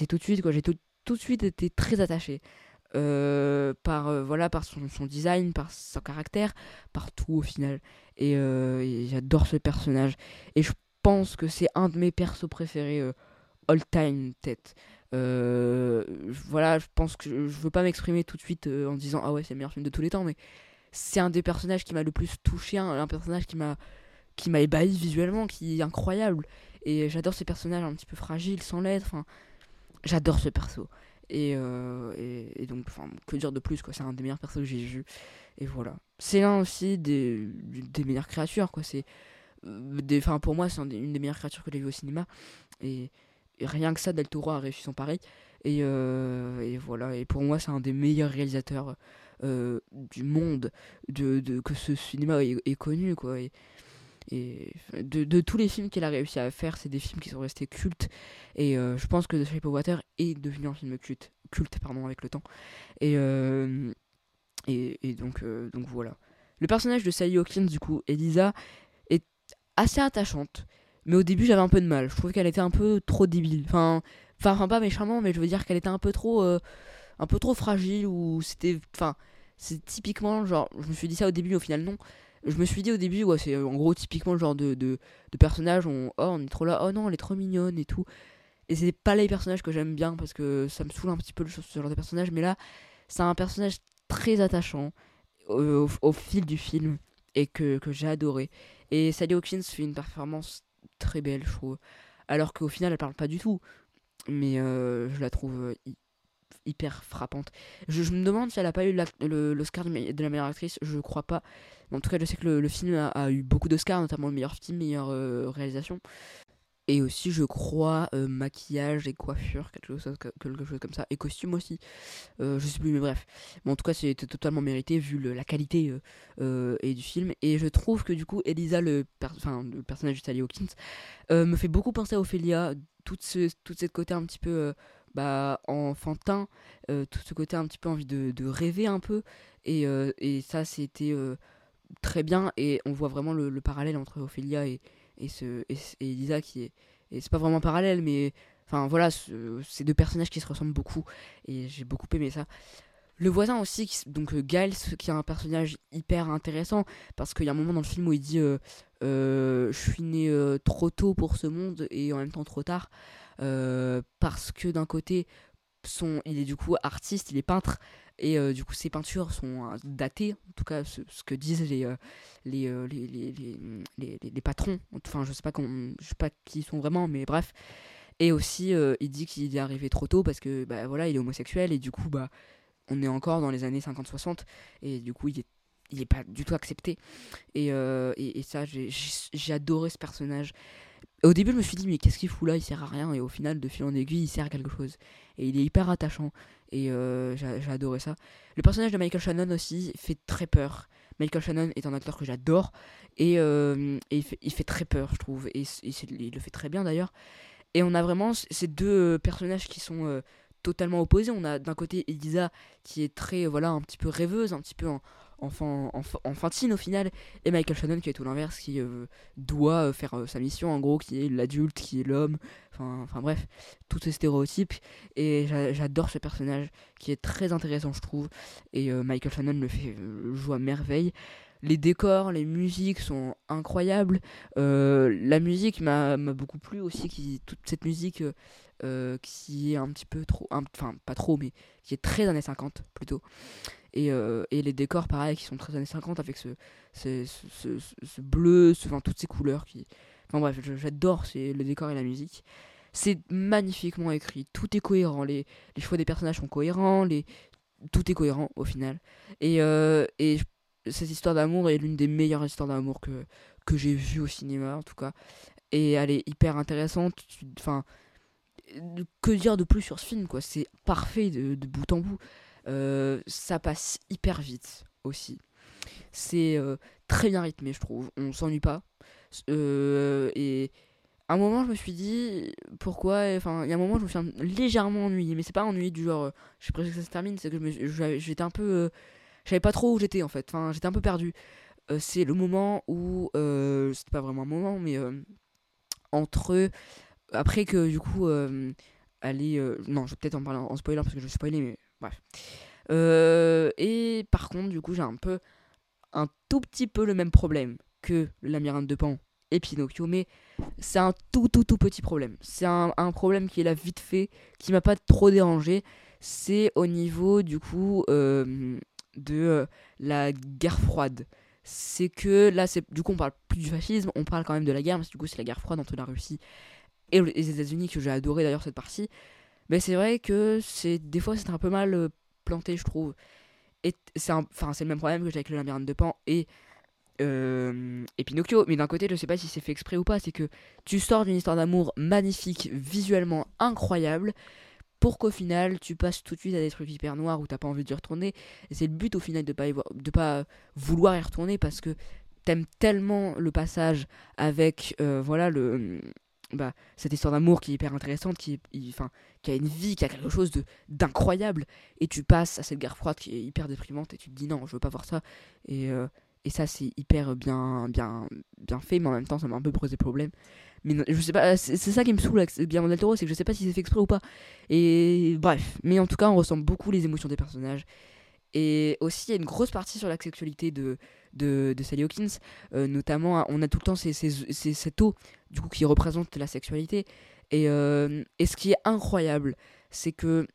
tout de suite, quoi. J'ai tout de suite été très attaché. Euh, par, euh, voilà, par son, design, par son caractère, par tout au final. Et, euh, et j'adore ce personnage. Et je pense que c'est un de mes persos préférés all time. Euh, voilà, je pense que je, veux pas m'exprimer tout de suite en disant ah ouais, c'est le meilleur film de tous les temps, mais c'est un des personnages qui m'a le plus touché, un, un personnage qui m'a qui m'a ébahi visuellement, qui est incroyable. Et j'adore ces personnages un petit peu fragiles, sans. Enfin, j'adore ce perso. Et, euh, et, donc, que dire de plus, quoi. C'est un des meilleurs persos que j'ai vu. Et voilà. C'est l'un aussi des, des meilleures créatures, quoi. C'est. euh, Enfin, pour moi, c'est une des meilleures créatures que j'ai vues au cinéma. Et, rien que ça, Del Toro a réussi son pari. Et, euh, voilà. Et pour moi, c'est un des meilleurs réalisateurs du monde de, que ce cinéma est, connu, quoi. Et de, de tous les films qu'il a réussi à faire, c'est des films qui sont restés cultes. Et euh, je pense que The Shape of Water est devenu un film culte, culte pardon, avec le temps. Et, euh, et, et donc, euh, donc voilà. Le personnage de Sally Hawkins, du coup, Elisa, est assez attachante. Mais au début, j'avais un peu de mal. Je trouvais qu'elle était un peu trop débile. Enfin, enfin, pas méchamment, mais je veux dire qu'elle était un peu trop, un peu trop fragile. Ou c'était, enfin, c'est typiquement genre, je me suis dit ça au début, au final non. Je me suis dit au début, c'est euh, en gros typiquement le genre de, de, de personnage, on, oh, on est trop là, oh non, elle est trop mignonne et tout. Et c'est pas les personnages que j'aime bien parce que ça me saoule un petit peu le- genre de personnage. Mais là, c'est un personnage très attachant au, au- fil du film et que, que j'ai adoré. Et Sally Hawkins fait une performance très belle, je trouve. Alors qu'au final, elle parle pas du tout. Mais euh, je la trouve euh, hyper frappante. Je, me demande si elle a pas eu l'Oscar de la meilleure actrice. Je crois pas. En tout cas, je sais que le, film a, eu beaucoup d'Oscars, notamment le meilleur film, meilleure euh, réalisation. Et aussi, je crois, euh, maquillage et coiffure, quelque chose, comme ça. Et costume aussi. Euh, je sais plus, mais bref. En tout cas, c'était totalement mérité vu la qualité euh, et du film. Et je trouve que du coup, Elisa, le, per- le personnage de Sally Hawkins, me fait beaucoup penser à Ophélia. Tout ce, tout ce côté un petit peu bah, enfantin, euh, tout ce côté un petit peu envie de, de rêver un peu. Et, euh, et ça, c'était euh, très bien. Et on voit vraiment le, le parallèle entre Ophélia et, et, ce, et, Elisa qui est. C'est pas vraiment parallèle, mais enfin voilà, ce- ces deux personnages qui se ressemblent beaucoup. Et j'ai beaucoup aimé ça. Le voisin aussi, donc Giles, qui est un personnage hyper intéressant, parce qu'il y a un moment dans le film où il dit Je suis né trop tôt pour ce monde et en même temps trop tard. Euh, parce que d'un côté, son, il est du coup artiste, il est peintre, et du coup ses peintures sont datées, en tout cas ce, que disent les, les, les, les, les, patrons, enfin je sais pas, je sais pas qui ils sont vraiment, mais bref. Et aussi, il dit qu'il est arrivé trop tôt parce que bah, voilà, il est homosexuel et du coup, bah, on est encore dans les années 50-60 et du coup, il est il est pas du tout accepté. Et, et, et ça, j'ai adoré ce personnage. Au début, je me suis dit, mais qu'est-ce qu'il fout là? Il sert à rien. Et au final, de fil en aiguille, il sert à quelque chose. Et il est hyper attachant. Et euh, j'ai adoré ça. Le personnage de Michael Shannon aussi fait très peur. Michael Shannon est un acteur que j'adore. Et, euh, il, fait, très peur, je trouve. Et, il le fait très bien d'ailleurs. Et on a vraiment ces deux personnages qui sont euh, totalement opposés. On a d'un côté Elisa qui est très, voilà, un petit peu rêveuse, un petit peu en, enfant, enfantine au final, et Michael Shannon qui est tout l'inverse, qui euh, doit euh, faire euh, sa mission en gros, qui est l'adulte, qui est l'homme, enfin bref, tous ces stéréotypes, et j'adore ce personnage qui est très intéressant je trouve, et Michael Shannon le fait joue à merveille. Les décors, les musiques sont incroyables. la musique m'a beaucoup plu aussi, qui, toute cette musique qui est un petit peu trop, enfin pas trop, mais qui est très années 50 plutôt. Euh, et, les décors, pareil, qui sont très années 50 avec ce, ce, ce, bleu, enfin, toutes ces couleurs. Qui... Enfin bref, j'adore les décors et la musique. C'est magnifiquement écrit, tout est cohérent, les, les choix des personnages sont cohérents, les... tout est cohérent au final. Et, euh, et cette histoire d'amour est l'une des meilleures histoires d'amour que, que j'ai vues au cinéma en tout cas. Et elle est hyper intéressante. Enfin, que dire de plus sur ce film quoi? C'est parfait de, de bout en bout. Euh, ça passe hyper vite aussi. C'est euh, très bien rythmé, je trouve. On s'ennuie pas. Euh, et à un moment, je me suis dit pourquoi. Enfin, il y a un moment, je me suis légèrement ennuyé. Mais c'est pas ennuyé du genre, je suis presque que ça se termine. C'est que j'étais un peu. je savais pas trop où j'étais en fait. Enfin, j'étais un peu perdu. c'est le moment où. c'était pas vraiment un moment, mais entre. Après que du coup. allez. non, je vais peut-être en parler en, spoiler parce que je spoiler, mais Bref. Euh, et par contre, du coup, j'ai un peu, un tout petit peu le même problème que labyrinthe de Pan et Pinocchio, mais c'est un tout tout tout petit problème. C'est un, problème qui est là vite fait, qui m'a pas trop dérangé. C'est au niveau du coup euh, de euh, la guerre froide. C'est que là, c'est du coup, on parle plus du fascisme, on parle quand même de la guerre, mais du coup, c'est la guerre froide entre la Russie et les États-Unis que j'ai adoré d'ailleurs cette partie. Mais c'est vrai que c'est des fois c'est un peu mal euh, planté, je trouve. Et c'est enfin c'est le même problème que j'ai avec le labyrinthe de Pan et euh, et Pinocchio. Mais d'un côté, je sais pas si c'est fait exprès ou pas, c'est que tu sors d'une histoire d'amour magnifique, visuellement incroyable, pour qu'au final tu passes tout de suite à des trucs hyper noirs où t'as pas envie d'y retourner. Et c'est le but au final de pas de pas vouloir y retourner parce que t'aimes tellement le passage avec euh, voilà le bah, cette histoire d'amour qui est hyper intéressante, qui, enfin, qui a une vie, qui a quelque chose de d'incroyable, et tu passes à cette guerre froide qui est hyper déprimante, et tu te dis non, je veux pas voir ça, et, euh, et ça c'est hyper bien, bien, bien fait, mais en même temps ça m'a un peu posé problème. Mais je sais pas, c'est ça qui me saoule avec Guillermo del Toro, c'est que je sais pas si c'est fait exprès ou pas. Et bref, mais en tout cas on ressent beaucoup les émotions des personnages. Et aussi, il y a une grosse partie sur la sexualité de, de, Sally Hawkins. Euh, notamment, on a tout le temps ces, ces, ces, cette eau du coup, qui représente la sexualité. Et, euh, et ce qui est incroyable, c'est que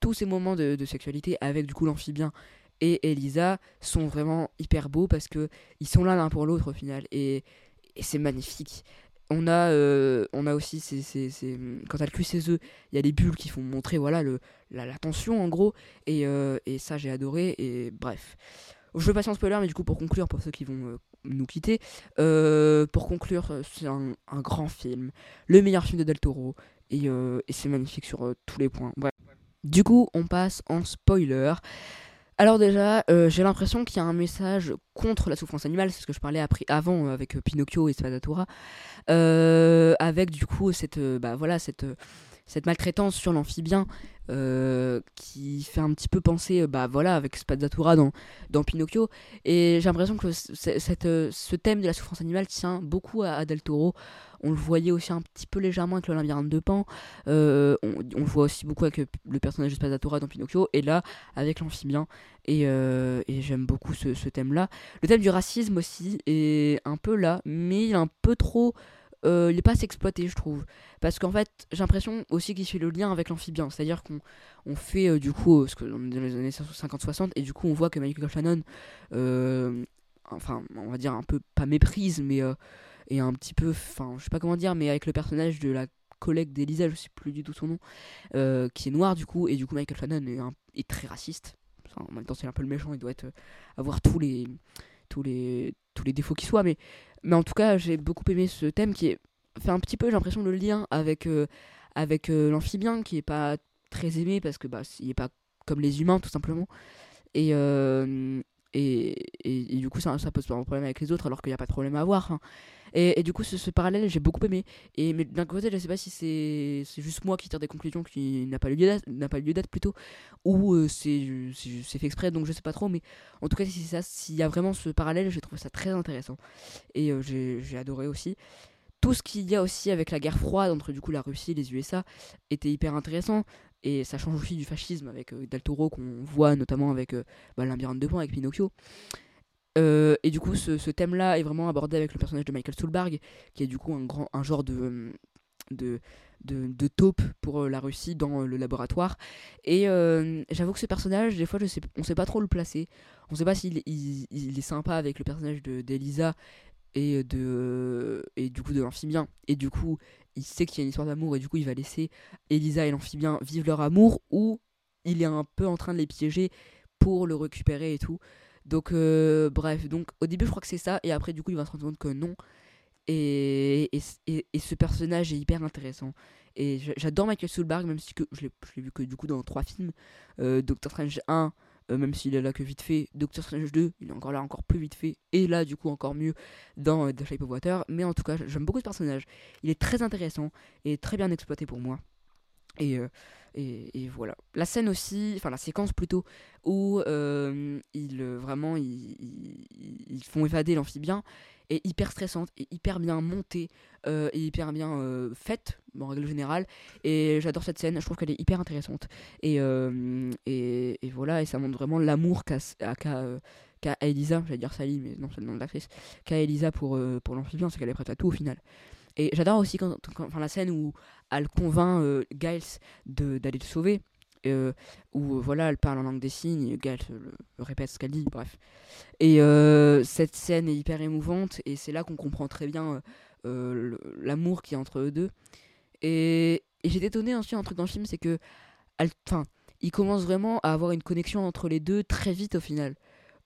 tous ces moments de, sexualité avec du coup l'amphibien et Elisa sont vraiment hyper beaux parce que ils sont là l'un pour l'autre au final. Et, c'est magnifique on a, euh, on a aussi quand elle cuit ses œufs, il y a des bulles qui font montrer voilà le, la, tension en gros. Et, et ça j'ai adoré. Et bref. Je vais passer en spoiler, mais du coup pour conclure, pour ceux qui vont euh, nous quitter, pour conclure, c'est un, grand film, le meilleur film de Del Toro, et, c'est magnifique sur tous les points. Du coup, on passe en spoiler. Alors déjà, euh, j'ai l'impression qu'il y a un message contre la souffrance animale, c'est ce que je parlais après, avant euh, avec euh, Pinocchio et Spadatura, avec du coup cette, bah, voilà, cette, cette maltraitance sur l'amphibien qui fait un petit peu penser, bah voilà, avec Spadatura dans, dans Pinocchio. Et j'ai l'impression que cette, ce thème de la souffrance animale tient beaucoup à Del Toro on le voyait aussi un petit peu légèrement avec le labyrinthe de Pan. Euh, on, le voit aussi beaucoup avec le personnage de Spazzatura dans Pinocchio. Et là, avec l'amphibien. Et, euh, et j'aime beaucoup ce, thème-là. Le thème du racisme aussi est un peu là, mais il est un peu trop euh, il est pas assez exploité, je trouve. Parce qu'en fait, j'ai l'impression aussi qu'il fait le lien avec l'amphibien. C'est-à-dire qu'on on fait euh, du coup, ce que dans les années 50-60, et du coup, on voit que Michael Shannon, euh, enfin, on va dire un peu, pas méprise, mais et un petit peu, enfin, je sais pas comment dire, mais avec le personnage de la collègue d'Elisa, je sais plus du tout son nom, qui est noir du coup, et du coup, Michael Shannon est, très raciste. en même temps, c'est un peu le méchant, il doit avoir tous les tous les, tous les défauts qui soient, mais, mais en tout cas, j'ai beaucoup aimé ce thème qui est, fait un petit peu, j'ai l'impression, le lien avec, euh, avec euh, l'amphibien, qui est pas très aimé parce que bah, il pas comme les humains, tout simplement. Et, euh, et, et, du coup, ça, ça pose pas un problème avec les autres, alors qu'il n'y a pas de problème à avoir. Hein. Et, du coup, ce, parallèle, j'ai beaucoup aimé. Et, mais d'un côté, je sais pas si c'est juste moi qui tire des conclusions qui n'a pas lieu d'être plutôt, ou euh, c'est fait exprès, donc je sais pas trop. Mais en tout cas, si ça, s'il y a vraiment ce parallèle, j'ai trouvé ça très intéressant. Et euh, j'ai adoré aussi. Tout ce qu'il y a aussi avec la guerre froide entre du coup la Russie et les USA était hyper intéressant. Et ça change aussi du fascisme avec euh, Del Toro qu'on voit notamment avec euh, bah, de poing avec Pinocchio. Euh, et du coup, ce, thème-là est vraiment abordé avec le personnage de Michael Stuhlbarg, qui est du coup un, grand, un genre de, de, de, taupe pour euh, la Russie dans euh, le laboratoire. Et j'avoue que ce personnage, des fois, je sais, on sait pas trop le placer. On sait pas s'il il, est sympa avec le personnage d'Elisa et, de, et du coup de l'amphibien. Et du coup, il sait qu'il y a une histoire d'amour et du coup, il va laisser Elisa et l'amphibien vivre leur amour ou il est un peu en train de les piéger pour le récupérer et tout. Donc, euh, bref, donc au début, je crois que c'est ça, et après, du coup, il va se rendre compte que non. Et, et, et, ce personnage est hyper intéressant. Et j'adore Michael Soulbarg, même si que, je l'ai vu que du coup dans trois films. Euh, Doctor Strange 1, euh, même s'il est là que vite fait. Doctor Strange 2, il est encore là encore plus vite fait. Et là, du coup, encore mieux dans The Shape of Water. Mais en tout cas, j'aime beaucoup ce personnage. Il est très intéressant et très bien exploité pour moi. Et, et, voilà. La scène aussi, enfin la séquence plutôt, où euh, ils, vraiment ils, ils, font évader l'amphibien, est hyper stressante et hyper bien montée euh, et hyper bien euh, faite en règle générale. Et j'adore cette scène je trouve qu'elle est hyper intéressante. Et, et, voilà et ça montre vraiment l'amour qu'a qu'a Elisa j'allais dire Sally mais non c'est le nom de l'actrice qu'a Elisa pour, pour l'amphibien c'est qu'elle est prête à tout au final et j'adore aussi quand, enfin, la scène où elle convainc euh, Giles d'aller le sauver. Euh, où voilà, elle parle en langue des signes, Giles le, répète ce qu'elle dit, bref. Et euh, cette scène est hyper émouvante, et c'est là qu'on comprend très bien l'amour qui a entre eux deux. Et, et j'ai étonné aussi un truc dans le film, c'est que, enfin, il commence vraiment à avoir une connexion entre les deux très vite au final.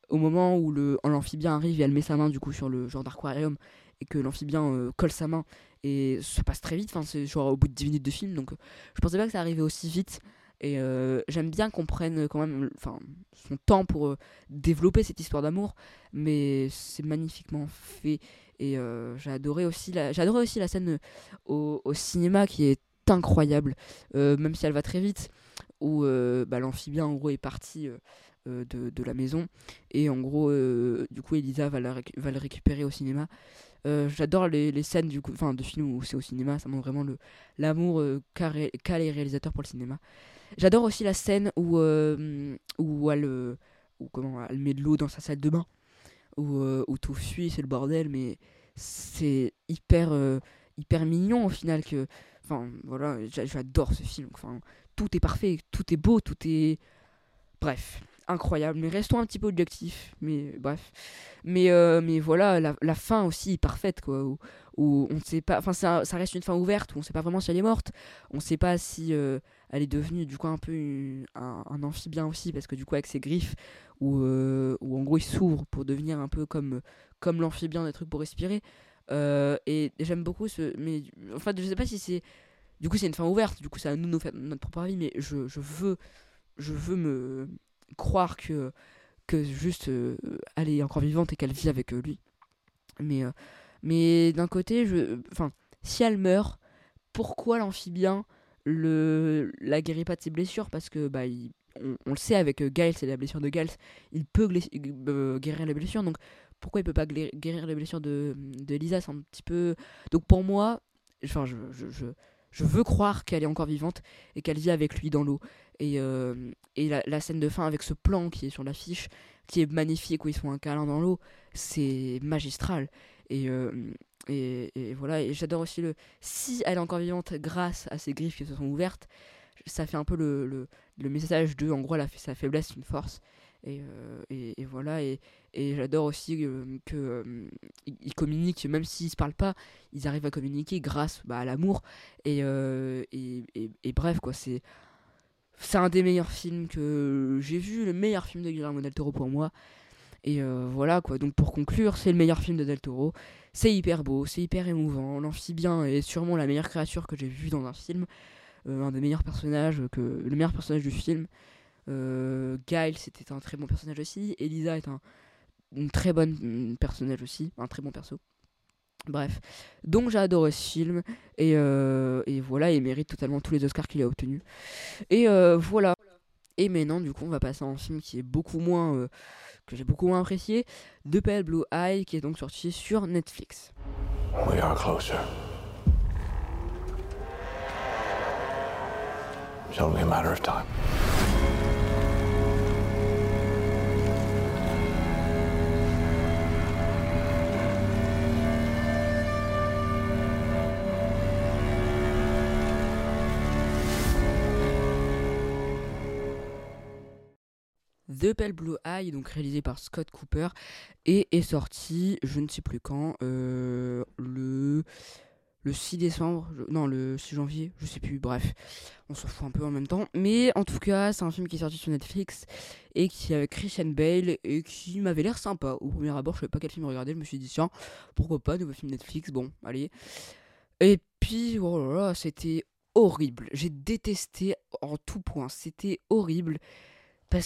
Au moment où l'amphibien arrive et elle met sa main du coup sur le genre d'aquarium et que l'amphibien euh, colle sa main et ça passe très vite, enfin c'est genre au bout de 10 minutes de film donc euh, je pensais pas que ça arrivait aussi vite. Et euh, j'aime bien qu'on prenne quand même son temps pour développer cette histoire d'amour mais c'est magnifiquement fait. Et j'ai adoré aussi la aussi la scène au, cinéma qui est incroyable même si elle va très vite où bah, l'amphibien en gros est parti de, de, la maison. Et en gros du coup Elisa va, va le récupérer au cinéma euh, j'adore les, les, scènes du coup, enfin de films où c'est au cinéma, ça montre vraiment l'amour euh, qu'a les réalisateurs pour le cinéma. J'adore aussi la scène où euh, où elle où, comment elle met de l'eau dans sa salle de bain, où, où tout fuit, c'est le bordel, mais c'est hyper hyper mignon au final que enfin voilà, j'adore ce film. Enfin tout est parfait, tout est beau, tout est bref incroyable. Mais restons un petit peu objectifs. Mais bref. Mais, euh, mais voilà, la, fin aussi est parfaite, quoi. Où, on ne sait pas. Enfin, ça, reste une fin ouverte où on ne sait pas vraiment si elle est morte. On ne sait pas si euh, elle est devenue, du coup, un peu un, amphibien aussi, parce que du coup, avec ses griffes, où, euh, en gros, il s'ouvre pour devenir un peu comme, comme l'amphibien, des trucs pour respirer. et j'aime beaucoup ce. Mais en fait, je sais pas si c'est. Du coup, c'est une fin ouverte, du coup, c'est à nous notre propre avis, mais je, je veux. Je veux me croire que, que juste euh, elle est encore vivante et qu'elle vit avec euh, lui. Mais, euh, mais d'un côté, je, enfin, si elle meurt, pourquoi l'amphibien le, la guérit pas de ses blessures? Parce que bah, on, le sait avec Giles et la blessure de Giles, il peut guérir les blessures. Donc pourquoi il peut pas guérir les blessures de, de Lisa? C'est un petit peu. Donc pour moi, enfin, je, je, je veux croire qu'elle est encore vivante et qu'elle vit avec lui dans l'eau. Et, euh, et la, scène de fin avec ce plan qui est sur l'affiche, qui est magnifique, où ils font un câlin dans l'eau, c'est magistral. Et, euh, et, voilà, et j'adore aussi le. Si elle est encore vivante grâce à ses griffes qui se sont ouvertes, ça fait un peu le, le, message de, en gros, elle sa faiblesse, une force. Et, euh, et, voilà, et, et j'adore aussi euh, que ils communiquent, même s'ils se parlent pas, ils arrivent à communiquer grâce bah, à l'amour. Et, et, bref, quoi, c'est. C'est un des meilleurs films que j'ai vu, le meilleur film de Guillermo del Toro pour moi. Et voilà quoi, donc pour conclure, c'est le meilleur film de Del Toro. C'est hyper beau, c'est hyper émouvant. L'amphibien est sûrement la meilleure créature que j'ai vue dans un film. un des meilleurs personnages, que, le meilleur personnage du film. Euh, Giles c'était un très bon personnage aussi. Elisa est un très bon personnage aussi, un très bon perso. Bref, donc j'ai adoré ce film et, euh, et, voilà, il mérite totalement tous les Oscars qu'il a obtenus. Et euh, voilà. Et maintenant, du coup, on va passer à un film qui est beaucoup moins que j'ai beaucoup moins apprécié, The Pale Blue Eye, qui est donc sorti sur Netflix. We are closer. It's only a matter of time. The Pale Blue Eye, donc réalisé par Scott Cooper, et est sorti, je ne sais plus quand, euh, le, le 6 décembre, non, le 6 janvier, je sais plus, bref, on s'en fout un peu en même temps. Mais en tout cas, c'est un film qui est sorti sur Netflix et qui avec Christian Bale et qui m'avait l'air sympa. Au premier abord, je savais pas quel film regarder, je me suis dit, tiens, pourquoi pas, nouveau film Netflix, bon, allez. Et puis, oh là là, c'était horrible. J'ai détesté en tout point, c'était horrible.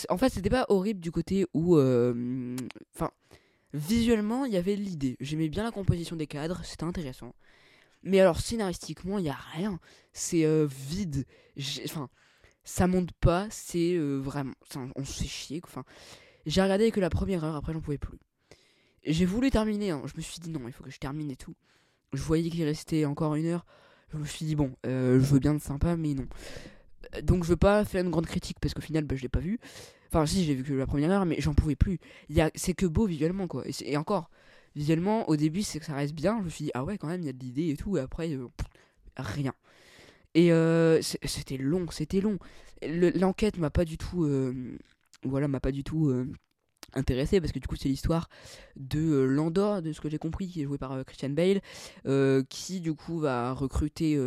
En fait, c'était pas horrible du côté où. Euh, enfin, visuellement, il y avait l'idée. J'aimais bien la composition des cadres, c'était intéressant. Mais alors, scénaristiquement, il y a rien. C'est euh, vide. Enfin, ça monte pas, c'est euh, vraiment. On se fait chier. Enfin, j'ai regardé que la première heure, après, j'en pouvais plus. J'ai voulu terminer, hein. je me suis dit non, il faut que je termine et tout. Je voyais qu'il restait encore une heure. Je me suis dit bon, je veux bien de sympa, mais non donc je veux pas faire une grande critique parce qu'au final bah, je l'ai pas vu. Enfin si j'ai vu que la première heure mais j'en pouvais plus. C'est que beau visuellement quoi. Et, encore, visuellement au début c'est que ça reste bien. Je me suis dit ah ouais quand même il y a de l'idée et tout et après euh, rien. Et euh, c'était long, c'était long. L'enquête m'a pas du tout... Euh, voilà, m'a pas du tout intéressé parce que du coup c'est l'histoire de euh, Landor de ce que j'ai compris qui est joué par euh, Christian Bale euh, qui du coup va recruter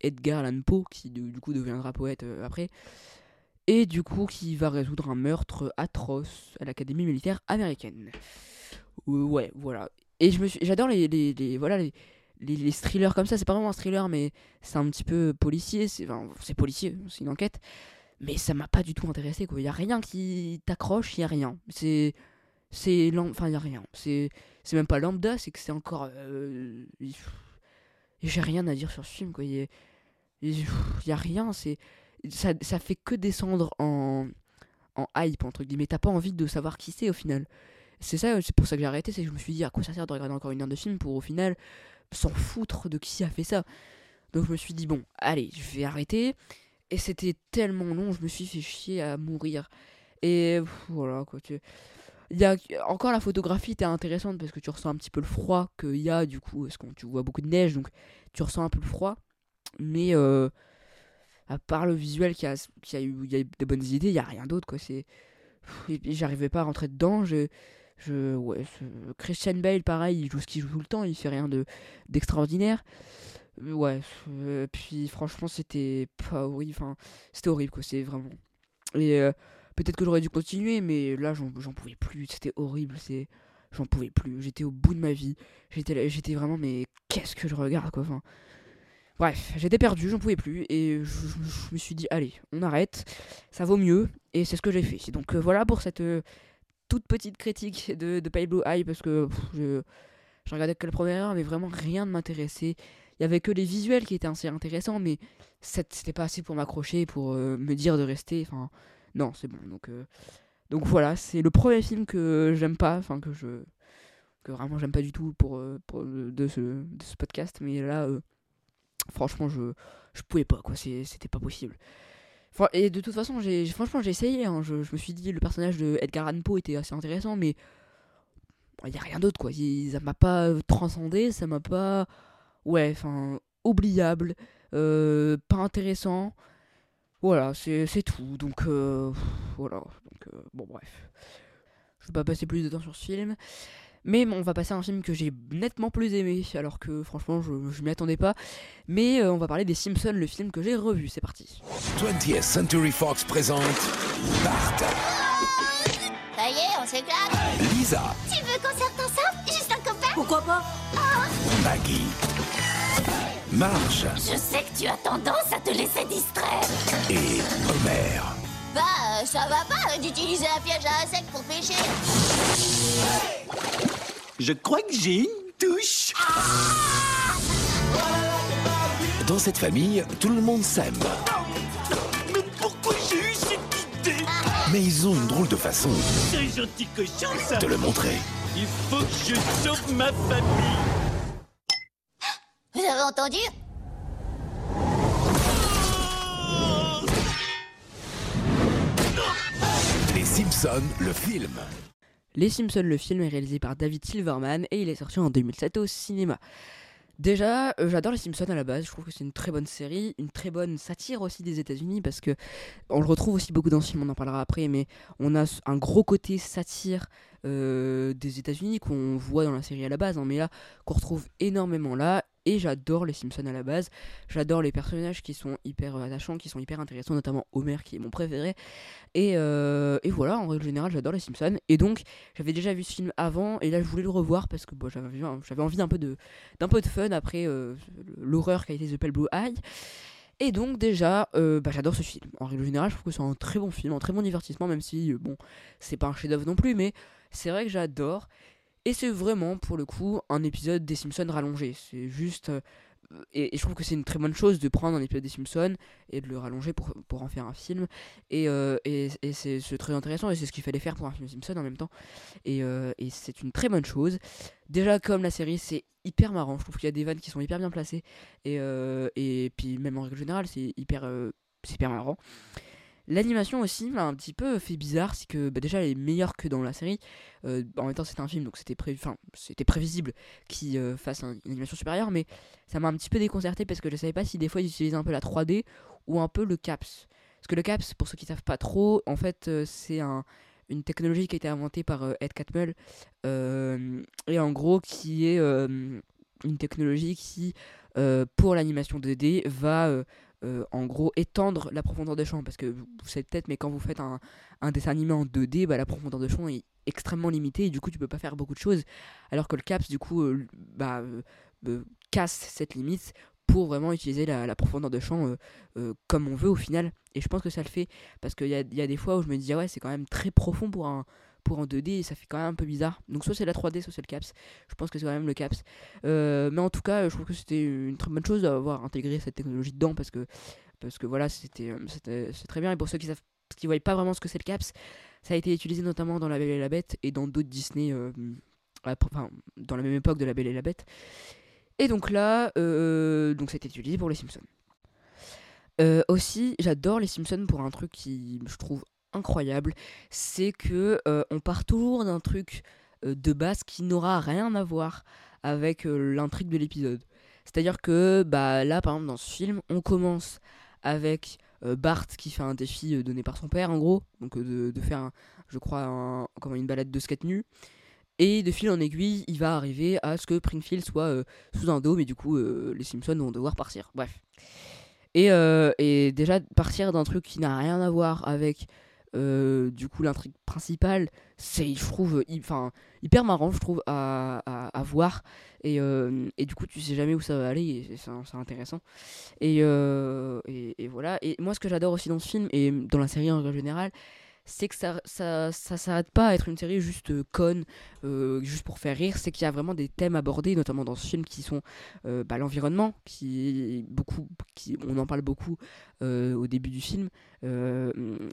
Edgar Allan Poe qui du, coup deviendra poète après et du coup qui va résoudre un meurtre atroce à l'académie militaire américaine. Ouais voilà. Et je me j'adore les, les, voilà les, les, thrillers comme ça. C'est pas vraiment un thriller mais c'est un petit peu policier. C'est enfin, c'est policier c'est une enquête mais ça m'a pas du tout intéressé quoi. Il y a rien qui t'accroche il y a rien. C'est c'est enfin il y a rien. C'est c'est même pas lambda c'est que c'est encore euh, j'ai rien à dire sur ce film quoi. Il y, a rien. C'est ça, ça fait que descendre en en hype entre guillemets. T'as pas envie de savoir qui c'est au final. C'est ça c'est pour ça que j'ai arrêté. C'est que je me suis dit à quoi ça sert de regarder encore une heure de film pour au final s'en foutre de qui a fait ça. Donc je me suis dit bon allez je vais arrêter et c'était tellement long, je me suis fait chier à mourir. Et voilà quoi. Tu... Y a encore la photographie était intéressante parce que tu ressens un petit peu le froid qu'il y a du coup parce que tu vois beaucoup de neige donc tu ressens un peu le froid mais euh, à part le visuel qui a, qui a eu y a des bonnes idées il y a rien d'autre quoi c'est j'arrivais pas à rentrer dedans je je ouais Christian Bale pareil il joue ce qu'il joue tout le temps il fait rien de d'extraordinaire Ouais, euh, puis franchement, c'était pas horrible. Enfin, c'était horrible, quoi. C'est vraiment. Et euh, peut-être que j'aurais dû continuer, mais là, j'en pouvais plus. C'était horrible. C'est. J'en pouvais plus. J'étais au bout de ma vie. J'étais j'étais vraiment, mais qu'est-ce que je regarde, quoi. Enfin. Bref, j'étais perdu, j'en pouvais plus. Et je, me suis dit, allez, on arrête. Ça vaut mieux. Et c'est ce que j'ai fait. Donc euh, voilà pour cette toute petite critique de, de Pale Blue Eye, parce que je. Je regardais que la première heure, mais vraiment rien ne m'intéressait il y avait que les visuels qui étaient assez intéressants, mais c'était pas assez pour m'accrocher, pour euh, me dire de rester. Enfin, non, c'est bon. Donc, euh, donc voilà, c'est le premier film que j'aime pas, enfin que je que vraiment j'aime pas du tout pour, euh, de, ce, de ce podcast, mais là, franchement, je je pouvais pas quoi, c'était pas possible. et de toute façon, j'ai franchement j'ai essayé. Hein, je, je, me suis dit le personnage de Edgar Allan Poe était assez intéressant, mais il y a rien d'autre quoi. ça m'a pas transcendé, ça m'a pas ouais, enfin oubliable, euh, pas intéressant. Voilà, c'est tout. Donc voilà. Donc bon bref. Je vais pas passer plus de temps sur ce film. Mais on va passer à un film que j'ai nettement plus aimé, alors que franchement je, je m'y attendais pas. Mais on va parler des Simpsons, le film que j'ai revu, c'est parti. 20th Century Fox présente Bart. Ça y est, on s'éclate Lisa. Tu veux qu'on sorte ensemble? Juste un copain? Pourquoi pas? Maggie. Marge. Je sais que tu as tendance à te laisser distraire. Et Homer. Bah, ça va pas d'utiliser un piège à insectes pour pêcher. Je crois que j'ai une touche. Dans cette famille, tout le monde s'aime. Mais pourquoi j'ai eu cette idée? Mais ils ont une drôle de façon C'est gentil cochon, ça de le montrer. Il faut que je sauve ma famille avez entendu Les Simpsons, le film. Les Simpsons, le film est réalisé par David Silverman et il est sorti en 2007 au cinéma. Déjà, euh, j'adore les Simpsons à la base, je trouve que c'est une très bonne série, une très bonne satire aussi des États-Unis parce que on le retrouve aussi beaucoup dans ce film, on en parlera après, mais on a un gros côté satire euh, des États-Unis qu'on voit dans la série à la base, hein, mais là qu'on retrouve énormément là. Et j'adore les Simpsons à la base. J'adore les personnages qui sont hyper attachants, qui sont hyper intéressants, notamment Homer qui est mon préféré. Et, euh, et voilà, en règle générale, j'adore les Simpsons. Et donc, j'avais déjà vu ce film avant, et là, je voulais le revoir parce que bon, j'avais envie d'un peu de peu de fun après euh, l'horreur qu'a été The Pale Blue Eye. Et donc déjà, euh, bah, j'adore ce film. En règle générale, je trouve que c'est un très bon film, un très bon divertissement, même si, bon, c'est pas un chef-d'œuvre non plus, mais c'est vrai que j'adore. Et c'est vraiment, pour le coup, un épisode des Simpsons rallongé. C'est juste. euh, et, je trouve que c'est une très bonne chose de prendre un épisode des Simpsons et de le rallonger pour, pour en faire un film. Et, euh, et, c'est très intéressant et c'est ce qu'il fallait faire pour un film Simpson en même temps. Et, euh, et c'est une très bonne chose. Déjà, comme la série, c'est hyper marrant. Je trouve qu'il y a des vannes qui sont hyper bien placées. Et, et puis, même en règle générale, c'est hyper, hyper marrant. L'animation aussi m'a un petit peu fait bizarre, c'est que bah, déjà elle est meilleure que dans la série. Euh, en même temps c'était un film donc c'était prévisible qu'il euh, fasse un- une animation supérieure, mais ça m'a un petit peu déconcerté parce que je savais pas si des fois ils utilisaient un peu la 3D ou un peu le CAPS. Parce que le CAPS, pour ceux qui savent pas trop, en fait euh, c'est un, une technologie qui a été inventée par Ed Catmull et en gros qui est une technologie qui pour l'animation 2D va euh, en gros étendre la profondeur de champ. Parce que vous savez peut-être mais quand vous faites un, dessin animé en 2D bah, la profondeur de champ est extrêmement limitée et du coup tu peux pas faire beaucoup de choses. Alors que le CAPS du coup euh, bah, euh, casse cette limite pour vraiment utiliser la, profondeur de champ comme on veut au final. Et je pense que ça le fait. Parce qu'il y a, y a des fois où je me dis ah ouais c'est quand même très profond pour un pour un 2D et ça fait quand même un peu bizarre donc soit c'est la 3D soit c'est le CAPS je pense que c'est quand même le CAPS euh, mais en tout cas, je trouve que c'était une très bonne chose d'avoir intégré cette technologie dedans parce que, voilà, c'était euh, très bien. Et pour ceux qui savent qui voient pas vraiment ce que c'est le CAPS, ça a été utilisé notamment dans La Belle et la Bête et dans d'autres Disney, euh, dans la même époque de La Belle et la Bête. Et donc là, donc c'était utilisé pour les Simpsons. Aussi, j'adore les Simpsons pour un truc qui je trouve incroyable, c'est que euh, on part toujours d'un truc euh, de base qui n'aura rien à voir avec euh, l'intrigue de l'épisode. C'est-à-dire que bah là par exemple dans ce film, on commence avec Bart qui fait un défi donné par son père en gros, donc de, faire je crois une balade de skate nu. Et de fil en aiguille, il va arriver à ce que Springfield soit sous un dôme et du coup les Simpsons vont devoir partir. Bref. Et déjà partir d'un truc qui n'a rien à voir avec euh, du coup l'intrigue principale, c'est je trouve enfin hyper marrant je trouve à, à, voir. Et, euh, et du coup tu sais jamais où ça va aller c'est intéressant. Et, euh, et, et voilà. Et moi ce que j'adore aussi dans ce film et dans la série en règle générale c'est que ça ça, ça s'arrête pas à être une série juste euh, conne euh, juste pour faire rire. C'est qu'il y a vraiment des thèmes abordés notamment dans ce film qui sont euh, bah, l'environnement qui est beaucoup qui on en parle beaucoup euh, au début du film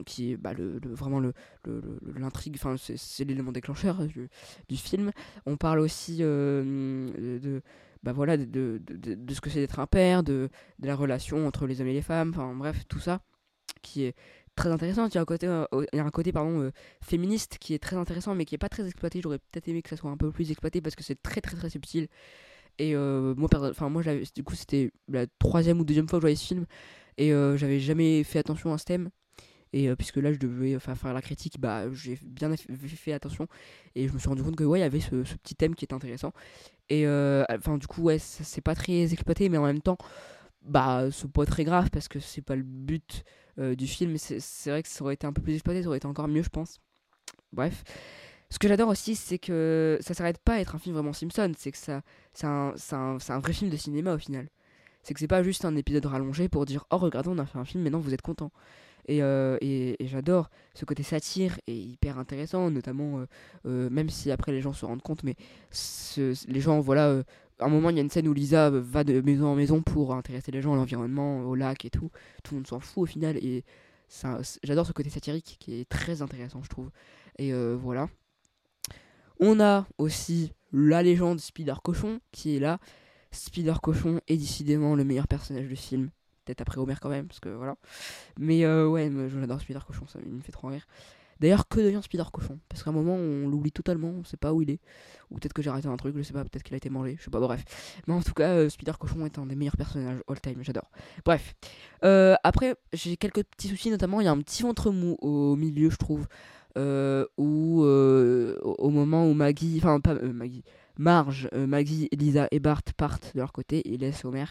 qui est bah, le, vraiment l'intrigue enfin c'est l'élément déclencheur du, film. On parle aussi de bah voilà de, de- de ce que c'est d'être un père de, de la relation entre les hommes et les femmes enfin bref tout ça qui est très intéressantes. Il y a un côté, euh, il y a un côté pardon, euh, féministe qui est très intéressant, mais qui est pas très exploité. J'aurais peut-être aimé que ça soit un peu plus exploité parce que c'est très très très subtil. Et euh, moi, enfin moi, du coup, c'était la troisième ou deuxième fois que je voyais ce film, et j'avais jamais fait attention à ce thème. Et puisque là, je devais faire la critique, bah, j'ai bien fait attention. Et je me suis rendu compte que ouais, il y avait ce, ce, petit thème qui était intéressant. Et enfin, du coup, ouais, c'est pas très exploité, mais en même temps, bah c'est pas très grave parce que c'est pas le but du film c'est vrai que ça aurait été un peu plus exploité ça aurait été encore mieux je pense. Bref. Ce que j'adore aussi c'est que ça s'arrête pas à être un film vraiment Simpson c'est que ça c'est un, vrai film de cinéma au final. C'est que c'est pas juste un épisode rallongé pour dire oh regardez on a fait un film maintenant vous êtes content. Et, euh, j'adore ce côté satire et hyper intéressant notamment euh, même si après les gens se rendent compte mais les gens voilà à un moment, il y a une scène où Lisa euh, va de maison en maison pour intéresser les gens à l'environnement, au lac et tout. Tout le monde s'en fout au final. Et j'adore ce côté satirique qui est très intéressant, je trouve. Et euh, voilà. On a aussi la légende Spider Cochon qui est là. Spider Cochon est décidément le meilleur personnage du film. Peut-être après Homer quand même, parce que voilà. Mais euh, ouais, j'adore Spider Cochon, ça me fait trop rire. D'ailleurs, que devient Spider Cochon Parce qu'à un moment, on l'oublie totalement, on sait pas où il est. Ou peut-être que j'ai arrêté un truc, je sais pas, peut-être qu'il a été mangé, je sais pas, bref. Mais en tout cas, euh, Spider Cochon est un des meilleurs personnages all time, j'adore. Bref. Euh, après, j'ai quelques petits soucis, notamment, il y a un petit ventre mou au milieu, je trouve. Euh, où, au moment où Maggie, enfin, pas Maggie, Marge, Maggie, Lisa et Bart partent de leur côté et laissent Homer.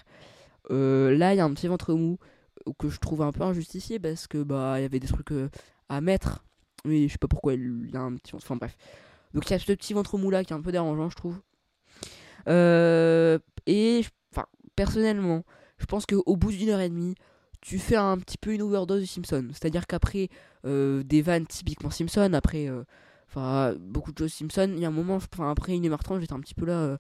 là, il y a un petit ventre mou que je trouve un peu injustifié parce que bah il y avait des trucs à mettre oui, je sais pas pourquoi il a un petit. Enfin bref. Donc il y a ce petit ventre mou là qui est un peu dérangeant, je trouve. Euh, et enfin, personnellement, je pense qu'au bout d'une heure et demie, tu fais un petit peu une overdose de Simpson. C'est-à-dire qu'après euh, des vannes typiquement Simpson, après euh, enfin beaucoup de choses Simpson, il y a un moment, après une heure 30 j'étais un petit peu là.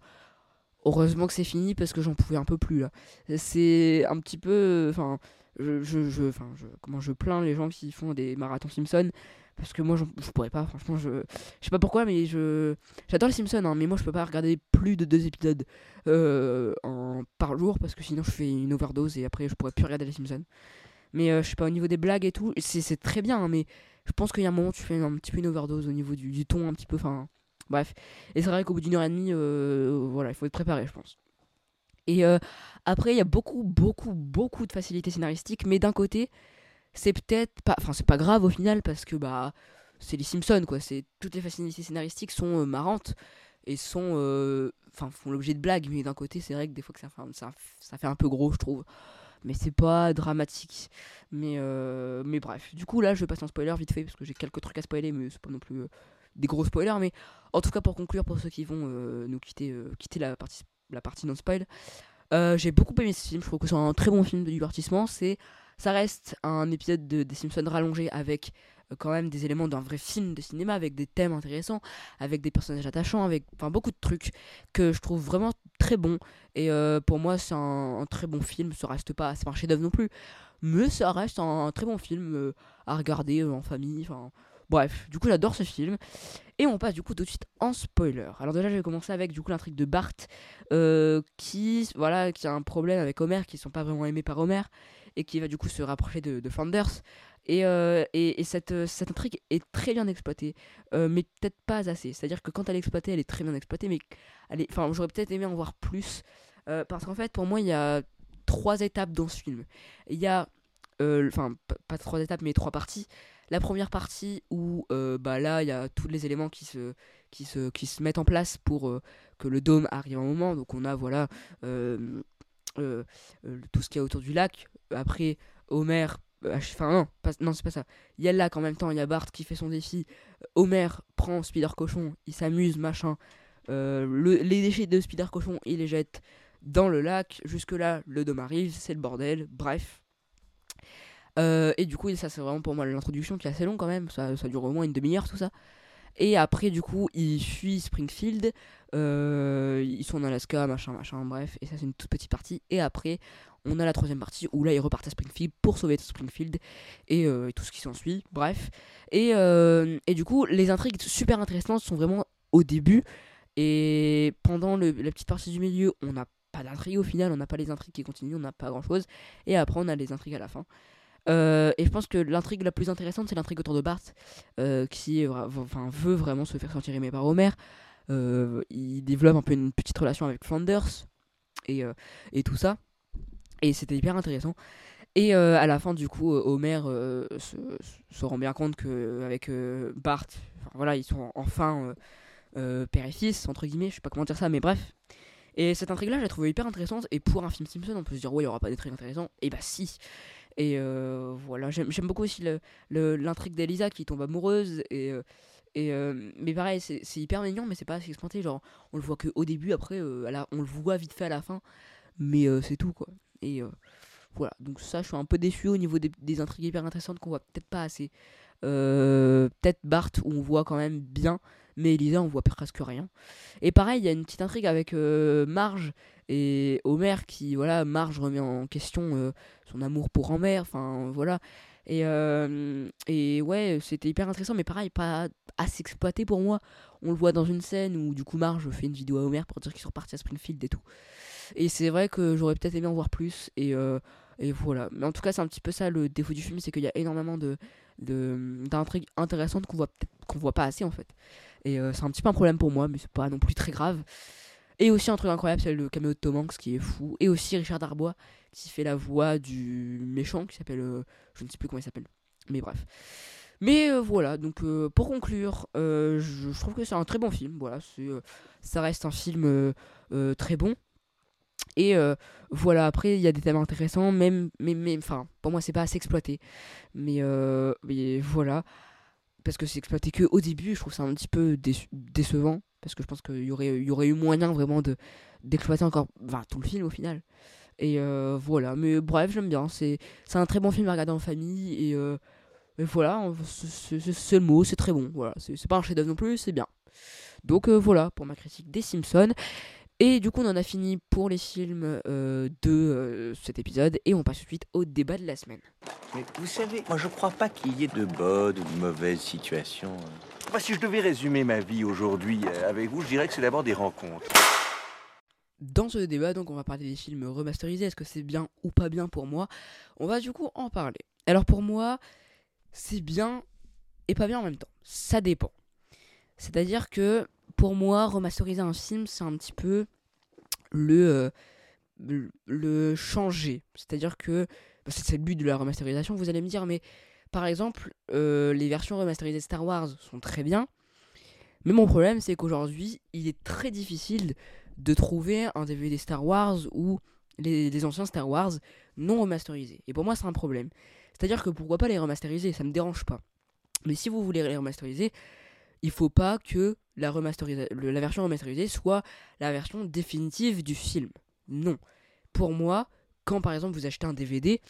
heureusement que c'est fini parce que j'en pouvais un peu plus là. C'est un petit peu. Enfin, je, comment je plains les gens qui font des marathons Simpson parce que moi je, pourrais pas franchement je sais pas pourquoi mais je j'adore les Simpsons hein, mais moi je peux pas regarder plus de deux épisodes euh, par jour parce que sinon je fais une overdose et après je pourrais plus regarder les Simpsons mais euh, je sais pas au niveau des blagues et tout c'est très bien hein, mais je pense qu'il y a un moment où tu fais un petit peu une overdose au niveau du, du ton un petit peu enfin bref. Et c'est vrai qu'au bout d'une heure et demie euh, voilà il faut être préparé je pense et après il y a beaucoup beaucoup beaucoup de facilité scénaristique mais d'un côté c'est peut-être pas enfin c'est pas grave au final parce que bah c'est les Simpsons quoi. Toutes les facilités scénaristiques sont euh, marrantes et sont euh, enfin font l'objet de blagues mais d'un côté c'est vrai que des fois que ça fait, un, ça, ça fait un peu gros je trouve. Mais c'est pas dramatique. Mais euh, mais bref. Du coup là je vais passer en spoiler vite fait parce que j'ai quelques trucs à spoiler mais c'est pas non plus des gros spoilers. Mais en tout cas pour conclure pour ceux qui vont nous quitter quitter la partie la partie non spoil j'ai beaucoup aimé ce film je trouve que c'est un très bon film de divertissement c'est ça reste un épisode de, des Simpsons rallongé avec euh, quand même des éléments d'un vrai film de cinéma, avec des thèmes intéressants, avec des personnages attachants, avec beaucoup de trucs que je trouve vraiment très bons. Et euh, pour moi, c'est un, très bon film. Ça reste pas, c'est pas un chef-d'œuvre non plus, mais ça reste un, très bon film euh, à regarder en famille. Bref, du coup, j'adore ce film. Et on passe du coup tout de suite en spoiler. Alors déjà, je vais commencer avec du coup l'intrigue de Bart, qui voilà, qui a un problème avec Homer, qui sont pas vraiment aimés par Homer et qui va du coup se rapprocher de, de Flanders. Et, euh, et, cette, cette, intrigue est très bien exploitée, euh, mais peut-être pas assez. C'est-à-dire que quand elle est exploitée, elle est très bien exploitée, mais j'aurais peut-être aimé en voir plus. Euh, parce qu'en fait, pour moi, il y a trois étapes dans ce film. Il y a, enfin, pas trois étapes, mais trois parties. La première partie où, bah là, il y a tous les éléments qui se, mettent en place pour que le dôme arrive un moment. Donc on a, voilà, tout ce qu'il y a autour du lac, après, Homer. Euh, enfin, non, non c'est pas ça. Il y a le lac en même temps, il y a Bart qui fait son défi. Homer prend Spider Cochon, il s'amuse, machin. Euh, les déchets de Spider Cochon, il les jette dans le lac. Jusque-là, le dôme arrive, c'est le bordel. Bref. Euh, et du coup, ça, c'est vraiment pour moi l'introduction qui est assez long quand même. Ça, ça dure au moins une demi-heure, tout ça. Et après, du coup, ils fuient Springfield. ils sont en Alaska, machin, machin, bref. Et ça, c'est une toute petite partie. Et après, on a la troisième partie où là ils repartent à Springfield pour sauver Springfield et, euh, tout ce qui s'ensuit, bref. Et, euh, et, du coup, les intrigues super intéressantes sont vraiment au début et pendant la petite partie du milieu, on n'a pas d'intrigue au final, on n'a pas les intrigues qui continuent, on n'a pas grand chose. Et après, on a les intrigues à la fin. Euh, et je pense que l'intrigue la plus intéressante, c'est l'intrigue autour de Bart, euh, qui enfin, veut vraiment se faire sentir aimé par Homer. Euh, il développe un peu une petite relation avec Flanders et, et tout ça. Et c'était hyper intéressant. Et à la fin, du coup, Homer se, rend bien compte qu'avec Bart, voilà, ils sont enfin père et fils, entre guillemets, je sais pas comment dire ça, mais bref. Et cette intrigue-là, je l'ai trouvée hyper intéressante. Et pour un film Simpson, on peut se dire, ouais, il n'y aura pas d'intrigue intéressante. Et bah, si. Et euh, voilà, j'aime beaucoup aussi l'intrigue d'Elisa qui tombe amoureuse. Et, euh, et, euh, mais pareil, c'est hyper mignon, mais c'est pas assez exploité. Genre, on le voit qu'au début, après, on le voit vite fait à la fin. Mais c'est tout, quoi. Et voilà, donc ça, je suis un peu déçu au niveau des, des intrigues hyper intéressantes qu'on voit peut-être pas assez. peut-être Bart, où on voit quand même bien mais Elisa on voit presque rien. Et pareil, il y a une petite intrigue avec Marge et Homer qui, voilà, Marge remet en question euh, son amour pour Homer, enfin voilà. Et, euh, et ouais, c'était hyper intéressant, mais pareil, pas assez exploité pour moi. On le voit dans une scène où du coup Marge fait une vidéo à Homer pour dire qu'ils sont repartis à Springfield et tout. Et c'est vrai que j'aurais peut-être aimé en voir plus. Et, et voilà. Mais en tout cas, c'est un petit peu ça le défaut du film, c'est qu'il y a énormément de d'intrigues intéressantes qu'on voit qu'on voit pas assez en fait. Et euh, c'est un petit peu un problème pour moi, mais c'est pas non plus très grave. Et aussi un truc incroyable, c'est le caméo de Tom Hanks qui est fou. Et aussi Richard Darbois qui fait la voix du méchant qui s'appelle. Euh, je ne sais plus comment il s'appelle. Mais bref. Mais euh, voilà, donc pour conclure, je, je, trouve que c'est un très bon film. Voilà, ça reste un film très bon. Et voilà, après, il y a des thèmes intéressants, même, mais, mais, enfin, pour moi, c'est pas assez exploité. Mais, mais voilà parce que c'est exploité que au début, je trouve ça un petit peu décevant parce que je pense qu'il y aurait, y aurait eu moyen vraiment de d'exploiter encore enfin, tout le film au final. Et euh, voilà, mais bref, j'aime bien. C'est un très bon film à regarder en famille. Et, euh, voilà, c'est le mot, c'est très bon. Voilà, c'est pas un chef-d'œuvre non plus, c'est bien. Donc euh, voilà pour ma critique des Simpsons. Et du coup, on en a fini pour les films euh, de euh, cet épisode et on passe tout de suite au débat de la semaine. Mais vous savez, moi je crois pas qu'il y ait de bonnes ou de mauvaises situations. Enfin, si je devais résumer ma vie aujourd'hui euh, avec vous, je dirais que c'est d'abord des rencontres. Dans ce débat, donc, on va parler des films remasterisés. Est-ce que c'est bien ou pas bien pour moi? On va du coup en parler. Alors pour moi, c'est bien et pas bien en même temps. Ça dépend. C'est-à-dire que pour moi, remasteriser un film, c'est un petit peu le, euh, le changer. C'est-à-dire que bah, c'est le but de la remasterisation. Vous allez me dire, mais par exemple, euh, les versions remasterisées de Star Wars sont très bien. Mais mon problème, c'est qu'aujourd'hui, il est très difficile de trouver un DVD Star Wars ou les, les, anciens Star Wars non remasterisés. Et pour moi, c'est un problème. C'est-à-dire que pourquoi pas les remasteriser Ça me dérange pas. Mais si vous voulez les remasteriser, il faut pas que la, version remasterisée soit la version définitive du film. Non. Pour moi, quand par exemple vous achetez un DVD,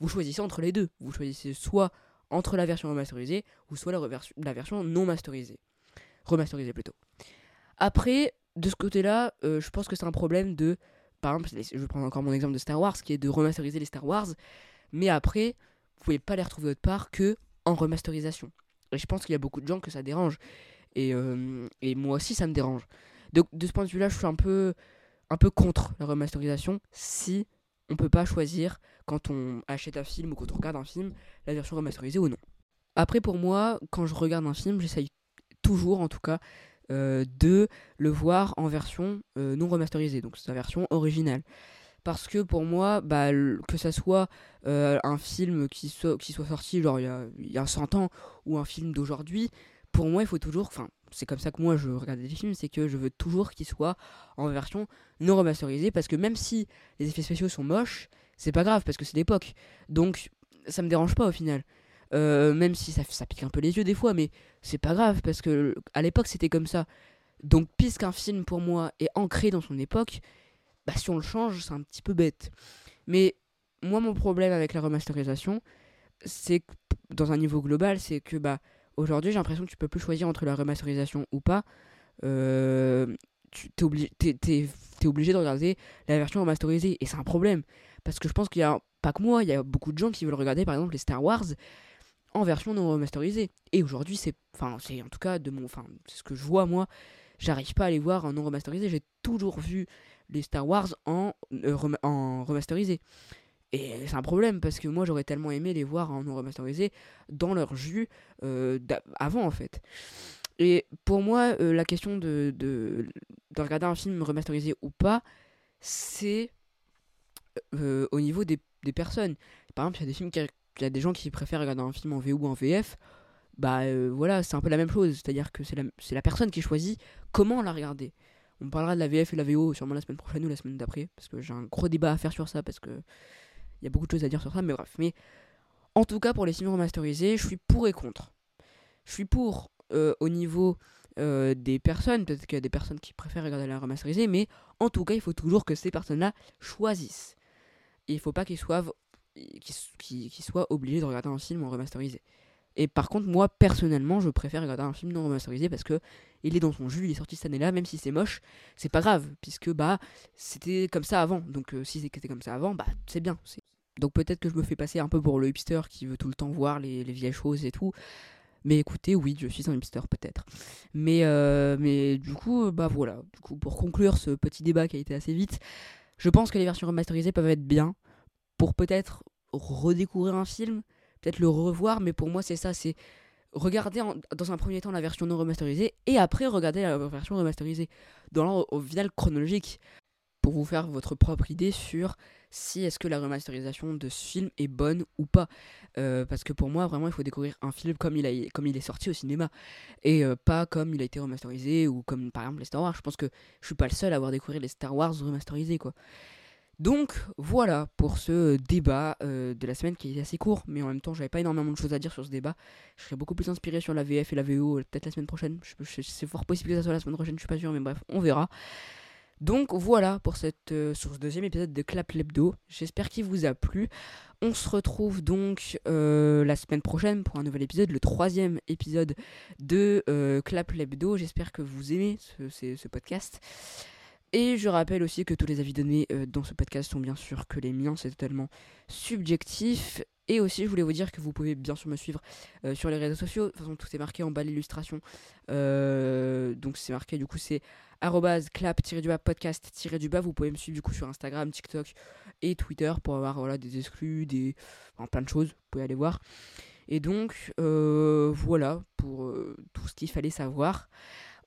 vous choisissez entre les deux. Vous choisissez soit entre la version remasterisée ou soit la, la version non masterisée. Remasterisée plutôt. Après, de ce côté-là, euh, je pense que c'est un problème de. Par exemple, je vais prendre encore mon exemple de Star Wars, qui est de remasteriser les Star Wars. Mais après, vous pouvez pas les retrouver autre part que en remasterisation. Et je pense qu'il y a beaucoup de gens que ça dérange. Et, euh, et moi aussi, ça me dérange. Donc, de ce point de vue-là, je suis un peu, un peu contre la remasterisation si on peut pas choisir quand on achète un film ou quand on regarde un film la version remasterisée ou non. Après, pour moi, quand je regarde un film, j'essaye toujours, en tout cas, euh, de le voir en version euh, non remasterisée, donc sa version originale parce que pour moi, bah, que ça soit euh, un film qui soit, sorti genre il y a, il y a 100 ans ou un film d'aujourd'hui, pour moi il faut toujours, enfin c'est comme ça que moi je regarde des films, c'est que je veux toujours qu'il soit en version non remasterisée parce que même si les effets spéciaux sont moches, c'est pas grave parce que c'est l'époque. Donc ça me dérange pas au final. Euh, même si ça, ça pique un peu les yeux des fois, mais c'est pas grave parce que à l'époque c'était comme ça. Donc puisqu'un film pour moi est ancré dans son époque, bah, si on le change, c'est un petit peu bête. Mais moi, mon problème avec la remasterisation, c'est dans un niveau global, c'est que bah, aujourd'hui, j'ai l'impression que tu peux plus choisir entre la remasterisation ou pas. Euh, tu es, obligé, de regarder la version remasterisée. Et c'est un problème. Parce que je pense qu'il y a, pas que moi, il y a beaucoup de gens qui veulent regarder par exemple les Star Wars en version non remasterisée. Et aujourd'hui, c'est, en tout cas de mon, ce que je vois moi. J'arrive pas à les voir en non remasterisé. J'ai toujours vu les Star Wars en, euh, remasterisé. Et c'est un problème parce que moi j'aurais tellement aimé les voir en non remasterisé dans leur jus euh, avant en fait. Et pour moi, euh, la question de, de, de, regarder un film remasterisé ou pas, c'est euh, au niveau des, personnes. Par exemple, il y a des films il y a des gens qui préfèrent regarder un film en VO ou en VF. Bah voilà, c'est un peu la même chose. C'est-à-dire que c'est la personne qui choisit comment la regarder. On parlera de la VF et la VO sûrement la semaine prochaine ou la semaine d'après, parce que j'ai un gros débat à faire sur ça, parce que il y a beaucoup de choses à dire sur ça, mais bref. Mais en tout cas, pour les films remasterisés, je suis pour et contre. Je suis pour euh, au niveau euh, des personnes, peut-être qu'il y a des personnes qui préfèrent regarder la remasterisée, mais en tout cas, il faut toujours que ces personnes-là choisissent. Et il faut pas qu'ils soient, soient obligés de regarder un film en remasterisé. Et par contre, moi, personnellement, je préfère regarder un film non remasterisé parce que il est dans son jus, il est sorti cette année-là, même si c'est moche, c'est pas grave, puisque bah c'était comme ça avant. Donc euh, si c'était comme ça avant, bah c'est bien. Donc peut-être que je me fais passer un peu pour le hipster qui veut tout le temps voir les, vieilles choses et tout. Mais écoutez, oui, je suis un hipster peut-être. Mais, euh, mais du coup, bah voilà. Du coup, pour conclure ce petit débat qui a été assez vite, je pense que les versions remasterisées peuvent être bien pour peut-être redécouvrir un film, peut-être le revoir, mais pour moi c'est ça, c'est regarder dans un premier temps la version non remasterisée et après regarder la version remasterisée. Dans l'ordre au final chronologique pour vous faire votre propre idée sur si est-ce que la remasterisation de ce film est bonne ou pas. Euh, parce que pour moi vraiment il faut découvrir un film comme il, est sorti au cinéma et euh, pas comme il a été remasterisé ou comme par exemple les Star Wars. Je pense que je suis pas le seul à avoir découvert les Star Wars remasterisés quoi donc voilà pour ce débat euh, de la semaine qui est assez court, mais en même temps j'avais pas énormément de choses à dire sur ce débat. Je serais beaucoup plus inspiré sur la VF et la VO peut-être la semaine prochaine. C'est fort possible que ça soit la semaine prochaine, je suis pas sûr, mais bref, on verra. Donc voilà pour euh, ce deuxième épisode de Clap Lebdo. J'espère qu'il vous a plu. On se retrouve donc euh, la semaine prochaine pour un nouvel épisode, le troisième épisode de Clap Lebdo. J'espère que vous aimez ce podcast. Et je rappelle aussi que tous les avis donnés euh, dans ce podcast sont bien sûr que les miens, c'est totalement subjectif. Et aussi, je voulais vous dire que vous pouvez bien sûr me suivre euh, sur les réseaux sociaux. De toute façon, tout est marqué en bas l'illustration. Euh, donc, c'est marqué, du coup, c'est clap-du-bas podcast-du-bas. Vous pouvez me suivre, du coup, sur Instagram, TikTok et Twitter pour avoir voilà, des exclus, des... plein de choses. Vous pouvez aller voir. Et donc, voilà pour tout ce qu'il fallait savoir.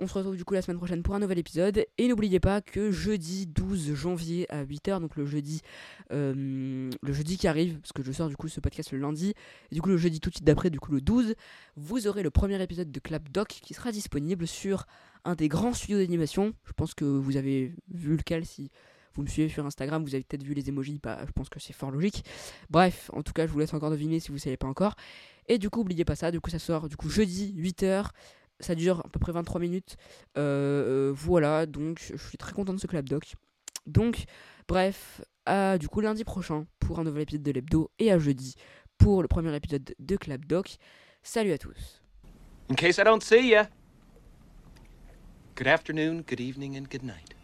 On se retrouve du coup la semaine prochaine pour un nouvel épisode. Et n'oubliez pas que jeudi 12 janvier à 8h, donc le jeudi, euh, le jeudi qui arrive, parce que je sors du coup ce podcast le lundi, et du coup le jeudi tout de suite d'après, du coup le 12, vous aurez le premier épisode de Clap Doc qui sera disponible sur un des grands studios d'animation. Je pense que vous avez vu lequel si vous me suivez sur Instagram, vous avez peut-être vu les emojis, bah, je pense que c'est fort logique. Bref, en tout cas, je vous laisse encore deviner si vous ne savez pas encore. Et du coup, n'oubliez pas ça, du coup, ça sort du coup jeudi 8h ça dure à peu près 23 minutes. Euh, voilà, donc je suis très content de ce club doc. Donc, bref, à du coup lundi prochain pour un nouvel épisode de l'hebdo et à jeudi pour le premier épisode de Club Doc. Salut à tous. In case I don't see ya. Good afternoon, good evening and good night.